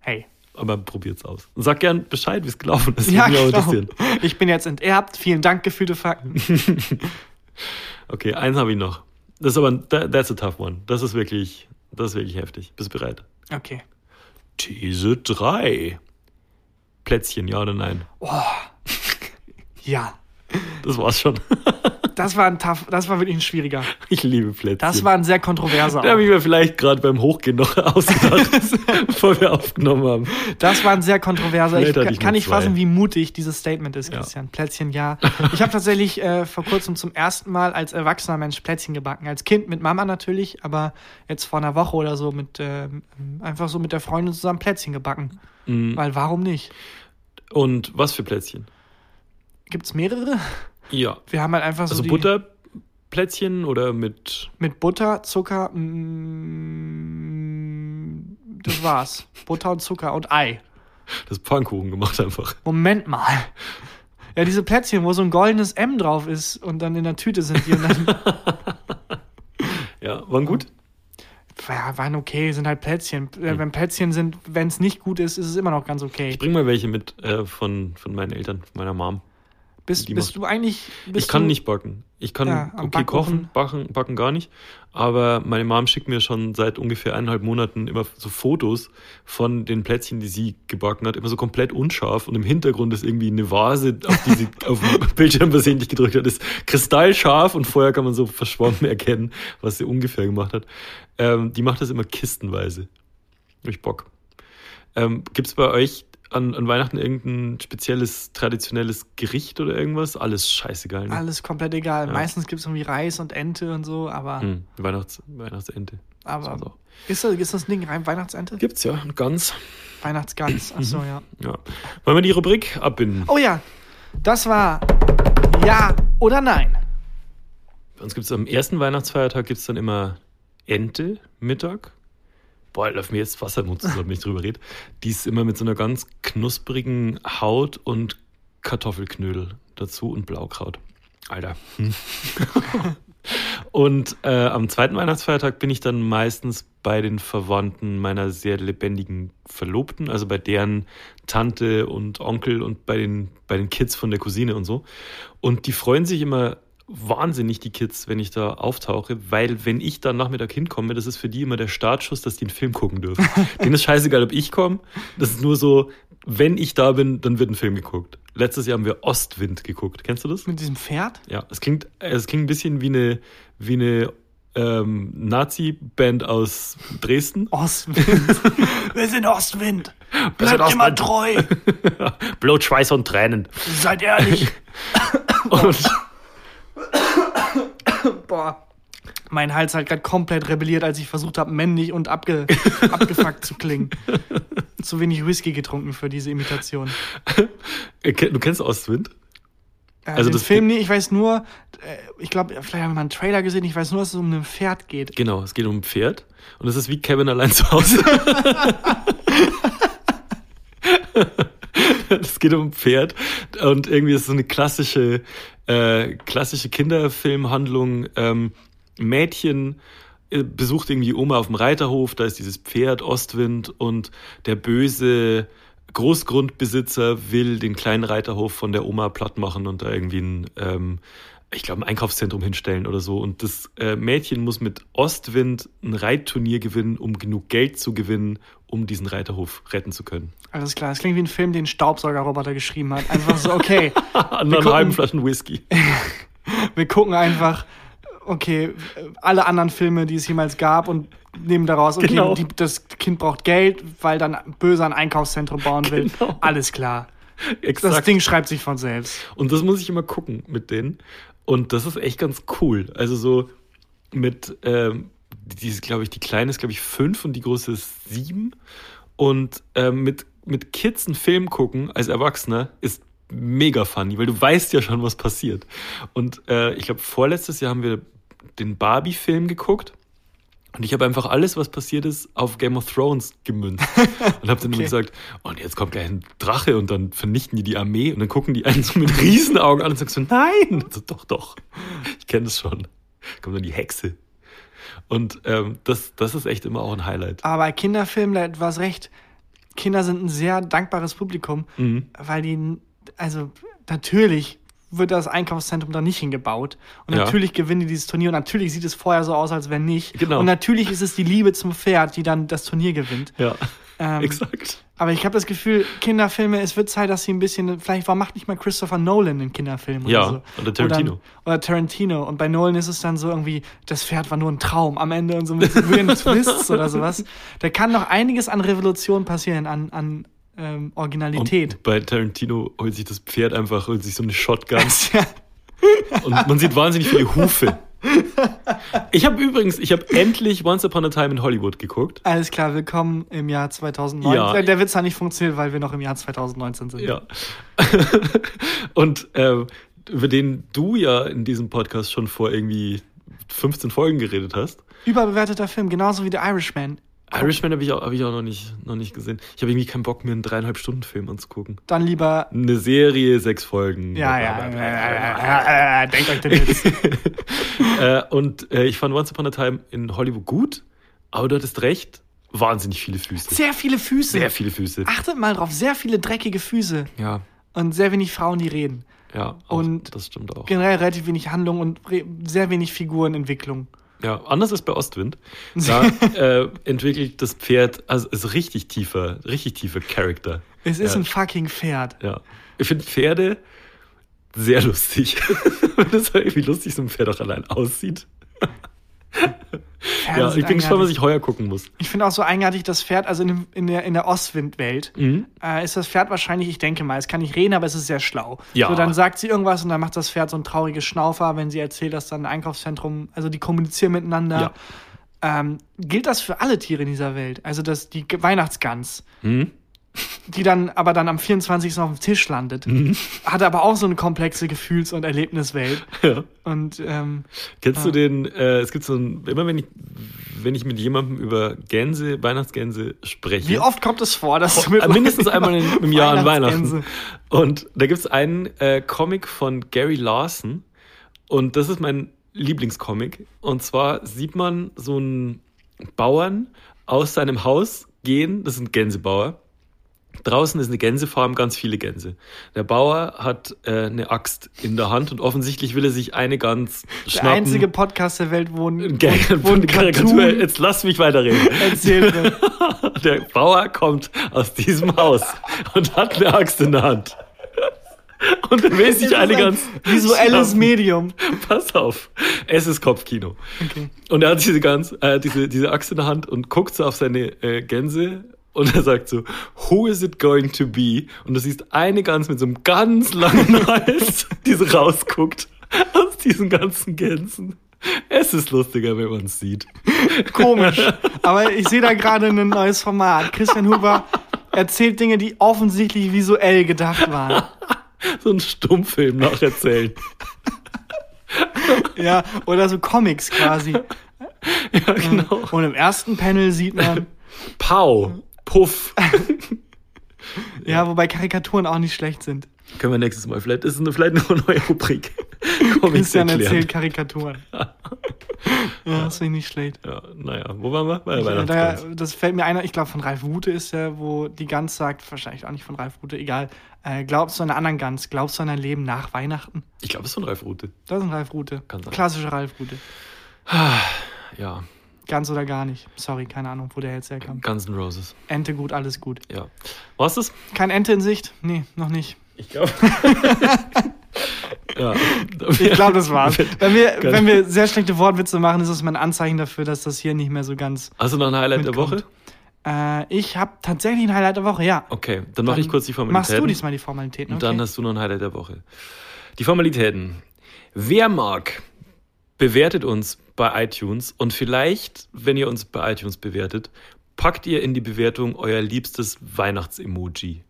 hey. Aber probiert's aus. Und sag gern Bescheid, wie es gelaufen ist. Ja, genau. Ich bin jetzt enterbt. Vielen Dank, gefühlte Fakten. Okay, eins habe ich noch. Das ist aber, that's a tough one. Das ist wirklich, das ist wirklich heftig. Bist du bereit? Okay. These 3. Plätzchen, ja oder nein? Ja. Das war's schon. Das war ein tough, das war wirklich ein schwieriger. Ich liebe Plätzchen. Das war ein sehr kontroverser. Da habe ich mir vielleicht gerade beim Hochgehen noch ausgedacht, bevor wir aufgenommen haben. Das war ein sehr kontroverser. Ich ich kann nicht zwei. fassen, wie mutig dieses Statement ist, Ja. Christian. Plätzchen, ja. Ich habe tatsächlich äh, vor kurzem zum ersten Mal als erwachsener Mensch Plätzchen gebacken. Als Kind mit Mama natürlich, aber jetzt vor einer Woche oder so mit ähm, einfach so mit der Freundin zusammen Plätzchen gebacken. Mhm. Weil warum nicht? Und was für Plätzchen? Gibt's mehrere? Ja. Wir haben halt einfach so Also die, Butterplätzchen oder mit. mit Butter, Zucker, mm, das war's. Butter und Zucker und Ei. Das Pfannkuchen gemacht einfach. Moment mal. Ja, diese Plätzchen, wo so ein goldenes M drauf ist und dann in der Tüte sind die und dann Ja, waren gut? ja, waren okay, sind halt Plätzchen. Äh, Wenn Plätzchen sind, wenn es nicht gut ist, ist es immer noch ganz okay. Ich bring mal welche mit äh, von, von meinen Eltern, von meiner Mom. Bist, bist du eigentlich. Bist ich kann nicht backen. Ich kann Ja, okay Backofen. kochen, backen, backen gar nicht. Aber meine Mom schickt mir schon seit ungefähr eineinhalb Monaten immer so Fotos von den Plätzchen, die sie gebacken hat. Immer so komplett unscharf. Und im Hintergrund ist irgendwie eine Vase, auf die sie auf dem Bildschirm versehentlich gedrückt hat. Ist kristallscharf und vorher kann man so verschwommen erkennen, was sie ungefähr gemacht hat. Ähm, die macht das immer kistenweise. Hab ich Bock. Ähm, Gibt es bei euch an, an Weihnachten irgendein spezielles, traditionelles Gericht oder irgendwas? Alles scheißegal. Ne? Alles komplett egal. Ja. Meistens gibt es irgendwie Reis und Ente und so, aber, Hm, Weihnachts, Weihnachtsente. aber ist, das, ist das Ding rein Weihnachtsente? Gibt's ja, ganz. Weihnachtsgans. Achso, ja. Ja. Wollen wir die Rubrik abbinden? Oh ja, das war Ja oder Nein. Bei uns gibt's am ersten Weihnachtsfeiertag gibt's dann immer Ente Mittag. Boah, läuft mir jetzt Wasser im Mund zusammen, wenn ich drüber rede. Die ist immer mit so einer ganz knusprigen Haut und Kartoffelknödel dazu und Blaukraut. Alter. Und äh, am zweiten Weihnachtsfeiertag bin ich dann meistens bei den Verwandten meiner sehr lebendigen Verlobten, also bei deren Tante und Onkel und bei den, bei den Kids von der Cousine und so. Und die freuen sich immer wahnsinnig, die Kids, wenn ich da auftauche, weil wenn ich dann Nachmittag hinkomme, das ist für die immer der Startschuss, dass die einen Film gucken dürfen. Denen ist scheißegal, ob ich komme. Das ist nur so, wenn ich da bin, dann wird ein Film geguckt. Letztes Jahr haben wir Ostwind geguckt. Kennst du das? Mit diesem Pferd? Ja, es klingt, es klingt ein bisschen wie eine, wie eine ähm, Nazi-Band aus Dresden. Ostwind. Wir sind Ostwind. Bleibt immer Ostwind. treu. Blut, Schweiß und Tränen. Seid ehrlich. Und Boah. Mein Hals hat gerade komplett rebelliert, als ich versucht habe, männlich und abge abgefuckt zu klingen. Zu wenig Whisky getrunken für diese Imitation. Äh, du kennst Ostwind? Äh, Also das Film, nee, ich weiß nur, äh, ich glaube, vielleicht haben wir mal einen Trailer gesehen, ich weiß nur, dass es um ein Pferd geht. Genau, es geht um ein Pferd. Und es ist wie Kevin allein zu Hause. Es geht um ein Pferd. Und irgendwie ist es so eine klassische, äh, klassische Kinderfilmhandlung. Ähm, Mädchen äh, besucht irgendwie Oma auf dem Reiterhof, da ist dieses Pferd Ostwind. Und der böse Großgrundbesitzer will den kleinen Reiterhof von der Oma platt machen und da irgendwie ein, ähm, ich glaube, ein Einkaufszentrum hinstellen oder so. Und das äh, Mädchen muss mit Ostwind ein Reitturnier gewinnen, um genug Geld zu gewinnen, um diesen Reiterhof retten zu können. Alles klar, es klingt wie ein Film, den Staubsaugerroboter geschrieben hat. Einfach so, okay, An einer halben Flaschen Whisky. wir gucken einfach, okay, alle anderen Filme, die es jemals gab und nehmen daraus, okay, Genau. die, das Kind braucht Geld, weil dann böse ein Einkaufszentrum bauen will. Genau. Alles klar. Das Exakt. Ding schreibt sich von selbst. Und das muss ich immer gucken mit denen. Und das ist echt ganz cool. Also so mit, ähm, die ist, glaube ich, die kleine ist, glaube ich, fünf und die große ist sieben. Und ähm, mit, mit Kids einen Film gucken als Erwachsener ist mega funny, weil du weißt ja schon, was passiert. Und äh, ich glaube, vorletztes Jahr haben wir den Barbie-Film geguckt. Und ich habe einfach alles, was passiert ist, auf Game of Thrones gemünzt. Und habe dann immer gesagt, oh, und jetzt kommt gleich ein Drache und dann vernichten die die Armee. Und dann gucken die einen so mit Riesenaugen an und sagen so, nein. So, doch, doch, ich kenne das schon. Kommt dann die Hexe. Und ähm, das, das ist echt immer auch ein Highlight. Aber bei Kinderfilmen, da du hast recht, Kinder sind ein sehr dankbares Publikum, Mhm. weil die, also natürlich wird das Einkaufszentrum da nicht hingebaut. Und Ja. natürlich gewinnen die dieses Turnier. Und natürlich sieht es vorher so aus, als wenn nicht. Genau. Und natürlich ist es die Liebe zum Pferd, die dann das Turnier gewinnt. Ja, Ähm, exakt. Aber ich habe das Gefühl, Kinderfilme, es wird Zeit, dass sie ein bisschen, vielleicht warum macht nicht mal Christopher Nolan einen Kinderfilm oder Ja, so. oder Tarantino. Oder, oder Tarantino. Und bei Nolan ist es dann so irgendwie, das Pferd war nur ein Traum am Ende und so mit so Twists oder sowas. Da kann noch einiges an Revolution passieren, an, an ähm, Originalität. Und bei Tarantino holt sich das Pferd einfach, holt sich so eine Shotgun. Und man sieht wahnsinnig viele Hufe. Ich habe übrigens, ich habe endlich Once Upon a Time in Hollywood geguckt. Alles klar, willkommen im Jahr 2019. Ja. Der Witz hat nicht funktioniert, weil wir noch im Jahr 2019 sind. Ja. Und ähm, über den du ja in diesem Podcast schon vor irgendwie 15 Folgen geredet hast. Überbewerteter Film, genauso wie The Irishman. Irishman habe ich, auch, hab ich auch noch nicht, noch nicht gesehen. Ich habe irgendwie keinen Bock, mir einen dreieinhalb Stunden Film anzugucken. Dann lieber. Eine Serie, sechs Folgen. Ja, ja, denkt euch den Witz. äh, und äh, ich fand Once Upon a Time in Hollywood gut, aber du hattest recht, wahnsinnig viele Füße. Sehr viele Füße. Sehr viele Füße. Achtet mal drauf, sehr viele dreckige Füße Ja, und sehr wenig Frauen, die reden. ja, auch, Und das stimmt auch. Generell relativ wenig Handlung und sehr wenig Figurenentwicklung. Ja, anders ist bei Ostwind. Da äh, entwickelt das Pferd, also ist richtig tiefer, richtig tiefer Charakter. Es ist Ja. ein fucking Pferd. Ja. Ich finde Pferde sehr lustig. das ist irgendwie lustig, so ein Pferd auch allein aussieht. Ja, ich bin gespannt, was ich heuer gucken muss. Ich finde auch so eigenartig, das Pferd, also in, in der, in der Ostwindwelt, Mhm. äh, ist das Pferd wahrscheinlich, ich denke mal, es kann nicht reden, aber es ist sehr schlau. Ja. So, dann sagt sie irgendwas und dann macht das Pferd so ein trauriges Schnaufer, wenn sie erzählt, dass dann ein Einkaufszentrum, also die kommunizieren miteinander. Ähm, gilt das für alle Tiere in dieser Welt? Also das, die Weihnachtsgans, Mhm. Die dann aber dann am 24. auf dem Tisch landet, Mhm. hat aber auch so eine komplexe Gefühls- und Erlebniswelt. Ja. Und ähm, Kennst du den, äh, es gibt so ein, immer wenn ich, wenn ich mit jemandem über Gänse, Weihnachtsgänse spreche. wie oft kommt es vor, dass du Äh, mindestens einmal in, im Jahr an Weihnachten. Und da gibt es einen äh, Comic von Gary Larson. Und das ist mein Lieblingscomic. Und zwar sieht man so einen Bauern aus seinem Haus gehen. Das ist ein Gänsebauer. Draußen ist eine Gänsefarm, ganz viele Gänse. Der Bauer hat äh, eine Axt in der Hand und offensichtlich will er sich eine Gans Der schnappen. einzige Podcast der Welt, wo ein, Ge- wo ein Karikatur. Jetzt lass mich weiterreden. erzählt wird. Der Bauer kommt aus diesem Haus und hat eine Axt in der Hand. Und er will sich eine ganz visuelles schnappen. Medium. Pass auf, es ist Kopfkino. Okay. Und er hat diese ganz, äh, diese, diese Axt in der Hand und guckt so auf seine äh, Gänse und er sagt so, who is it going to be? Und du siehst eine Gans mit so einem ganz langen Hals, die so rausguckt aus diesen ganzen Gänsen. Es ist lustiger, wenn man es sieht. Komisch. Aber ich sehe da gerade ein neues Format. Christian Huber erzählt Dinge, die offensichtlich visuell gedacht waren. So ein Stummfilm nacherzählen. Ja, oder so Comics quasi. Ja, genau. Und im ersten Panel sieht man, Pau, Puff. ja, wobei Karikaturen auch nicht schlecht sind. Können wir nächstes Mal. Vielleicht ist es eine, vielleicht noch eine neue Rubrik. Christian erklären. erzählt Karikaturen. Ja, das finde ich nicht schlecht. Ja, naja, wo waren wir? Bei der Ich, äh, da, das fällt mir einer, ich glaube von Ralf Rute ist der, wo die Gans sagt, wahrscheinlich auch nicht von Ralf Rute, egal. Äh, glaubst du an einen anderen Gans? Glaubst du an ein Leben nach Weihnachten? Ich glaube, es ist von Ralf Rute. Das ist ein Ralf Rute. Kann sein. Klassischer Ralf Rute. Ja, Ganz oder gar nicht. Sorry, keine Ahnung, wo der jetzt herkam. Guns N' Roses. Ente gut, alles gut. Ja. War's das? Kein Ente in Sicht? Nee, noch nicht. Ich glaube. ja. Ich glaube, das war's. Wenn wir, wenn wir sehr schlechte Wortwitze machen, ist das mal ein Anzeichen dafür, dass das hier nicht mehr so ganz. Hast du noch ein Highlight der Mitkommt. Woche? Äh, ich habe tatsächlich ein Highlight der Woche, ja. Okay, dann mache ich kurz die Formalitäten. Machst du diesmal die Formalitäten? Und Okay. dann hast du noch ein Highlight der Woche. Die Formalitäten. Wer mag, bewertet uns bei iTunes und vielleicht, wenn ihr uns bei iTunes bewertet, packt ihr in die Bewertung euer liebstes Weihnachtsemoji.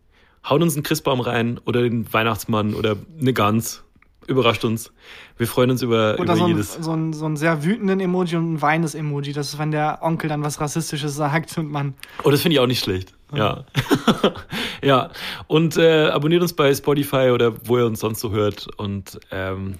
Haut uns einen Christbaum rein oder den Weihnachtsmann oder eine Gans. Überrascht uns. Wir freuen uns über, Oder über so ein, jedes. so, ein, so ein sehr wütenden Emoji und ein weinendes Emoji. Das ist, wenn der Onkel dann was Rassistisches sagt und man. Oh, das finde ich auch nicht schlecht. Ja. ja. Und äh, abonniert uns bei Spotify oder wo ihr uns sonst so hört. Und ähm,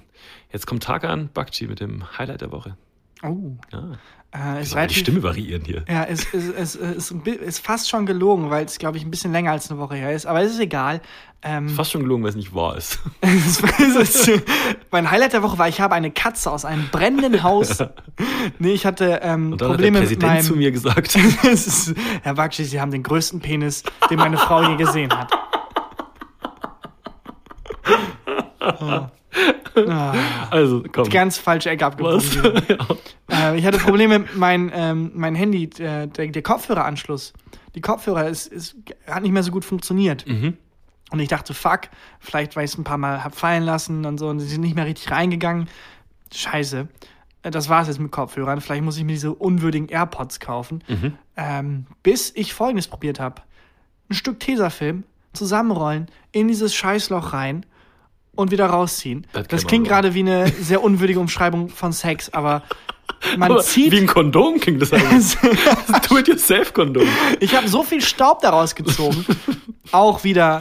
jetzt kommt Tag an, Bakchi mit dem Highlight der Woche. Oh. Ja. Äh, mal die Stimme variieren hier. Ja, es ist, ist, ist, ist, fast schon gelogen, weil es, glaube ich, ein bisschen länger als eine Woche her ist. Aber es ist egal. Ähm, Fast schon gelogen, weil es nicht wahr ist. es mein Highlight der Woche war, ich habe eine Katze aus einem brennenden Haus. Nee, ich hatte ähm, Und dann Probleme hat der mit Präsident meinem... zu mir gesagt. Es ist, Herr Bakshi, Sie haben den größten Penis, den meine Frau je gesehen hat. Ah. Ah, Also, komm. ganz falsche Ecke abgebogen. Ja. Äh, ich hatte Probleme mit mein, ähm, mein Handy, äh, der, der Kopfhöreranschluss. Die Kopfhörer ist, ist, hat nicht mehr so gut funktioniert. Mhm. Und ich dachte, fuck, vielleicht, weil ich es ein paar Mal hab fallen lassen und so und sie sind nicht mehr richtig reingegangen. Scheiße. Äh, Das war es jetzt mit Kopfhörern. Vielleicht muss ich mir diese unwürdigen AirPods kaufen. Mhm. Ähm, bis ich folgendes probiert habe. Ein Stück Tesafilm zusammenrollen, in dieses Scheißloch rein und wieder rausziehen. Das Das, klingt gerade wie eine sehr unwürdige Umschreibung von Sex, aber man Aber zieht. Wie ein Kondom klingt das eigentlich. Do-it-yourself-Kondom. Ich habe so viel Staub daraus gezogen. auch wieder,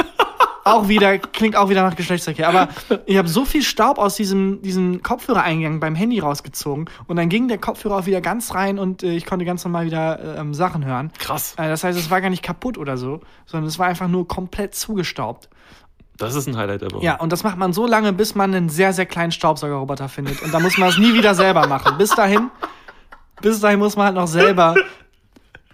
auch wieder, klingt auch wieder nach Geschlechtsverkehr. Aber ich habe so viel Staub aus diesem, diesem Kopfhörereingang beim Handy rausgezogen. Und dann ging der Kopfhörer auch wieder ganz rein und äh, ich konnte ganz normal wieder ähm, Sachen hören. Krass. Äh, das heißt, es war gar nicht kaputt oder so, sondern es war einfach nur komplett zugestaubt. Das ist ein Highlight der Woche. Ja, und das macht man so lange, bis man einen sehr, sehr kleinen Staubsaugerroboter findet. Und dann muss man es nie wieder selber machen. Bis dahin, bis dahin muss man halt noch selber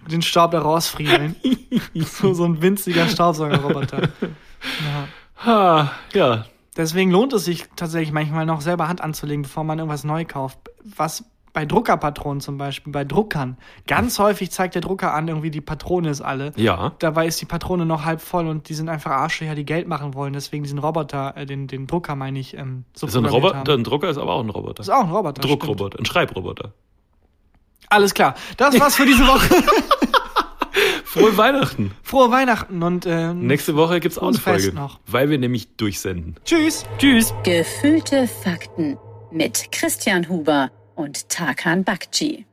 den Staub da rausfriemeln. so, so ein winziger Staubsaugerroboter. Ja. Ha, ja. Deswegen lohnt es sich tatsächlich manchmal noch selber Hand anzulegen, bevor man irgendwas neu kauft. Was bei Druckerpatronen zum Beispiel, bei Druckern, ganz häufig zeigt der Drucker an, irgendwie die Patrone ist alle. Ja. Dabei ist die Patrone noch halb voll und die sind einfach Arschlöcher, die Geld machen wollen. Deswegen diesen Roboter, äh, den, den Drucker meine ich, ähm, so So ein Roboter, haben. ein Drucker ist aber auch ein Roboter. ist auch ein Roboter. stimmt. Druckroboter, ein Schreibroboter. Alles klar. Das war's für diese Woche. Frohe Weihnachten. Frohe Weihnachten und äh, Nächste Woche gibt's auch eine Folge. noch. Weil wir nämlich durchsenden. tschüss. Tschüss. Gefühlte Fakten mit Christian Huber und Tarkan Bakci.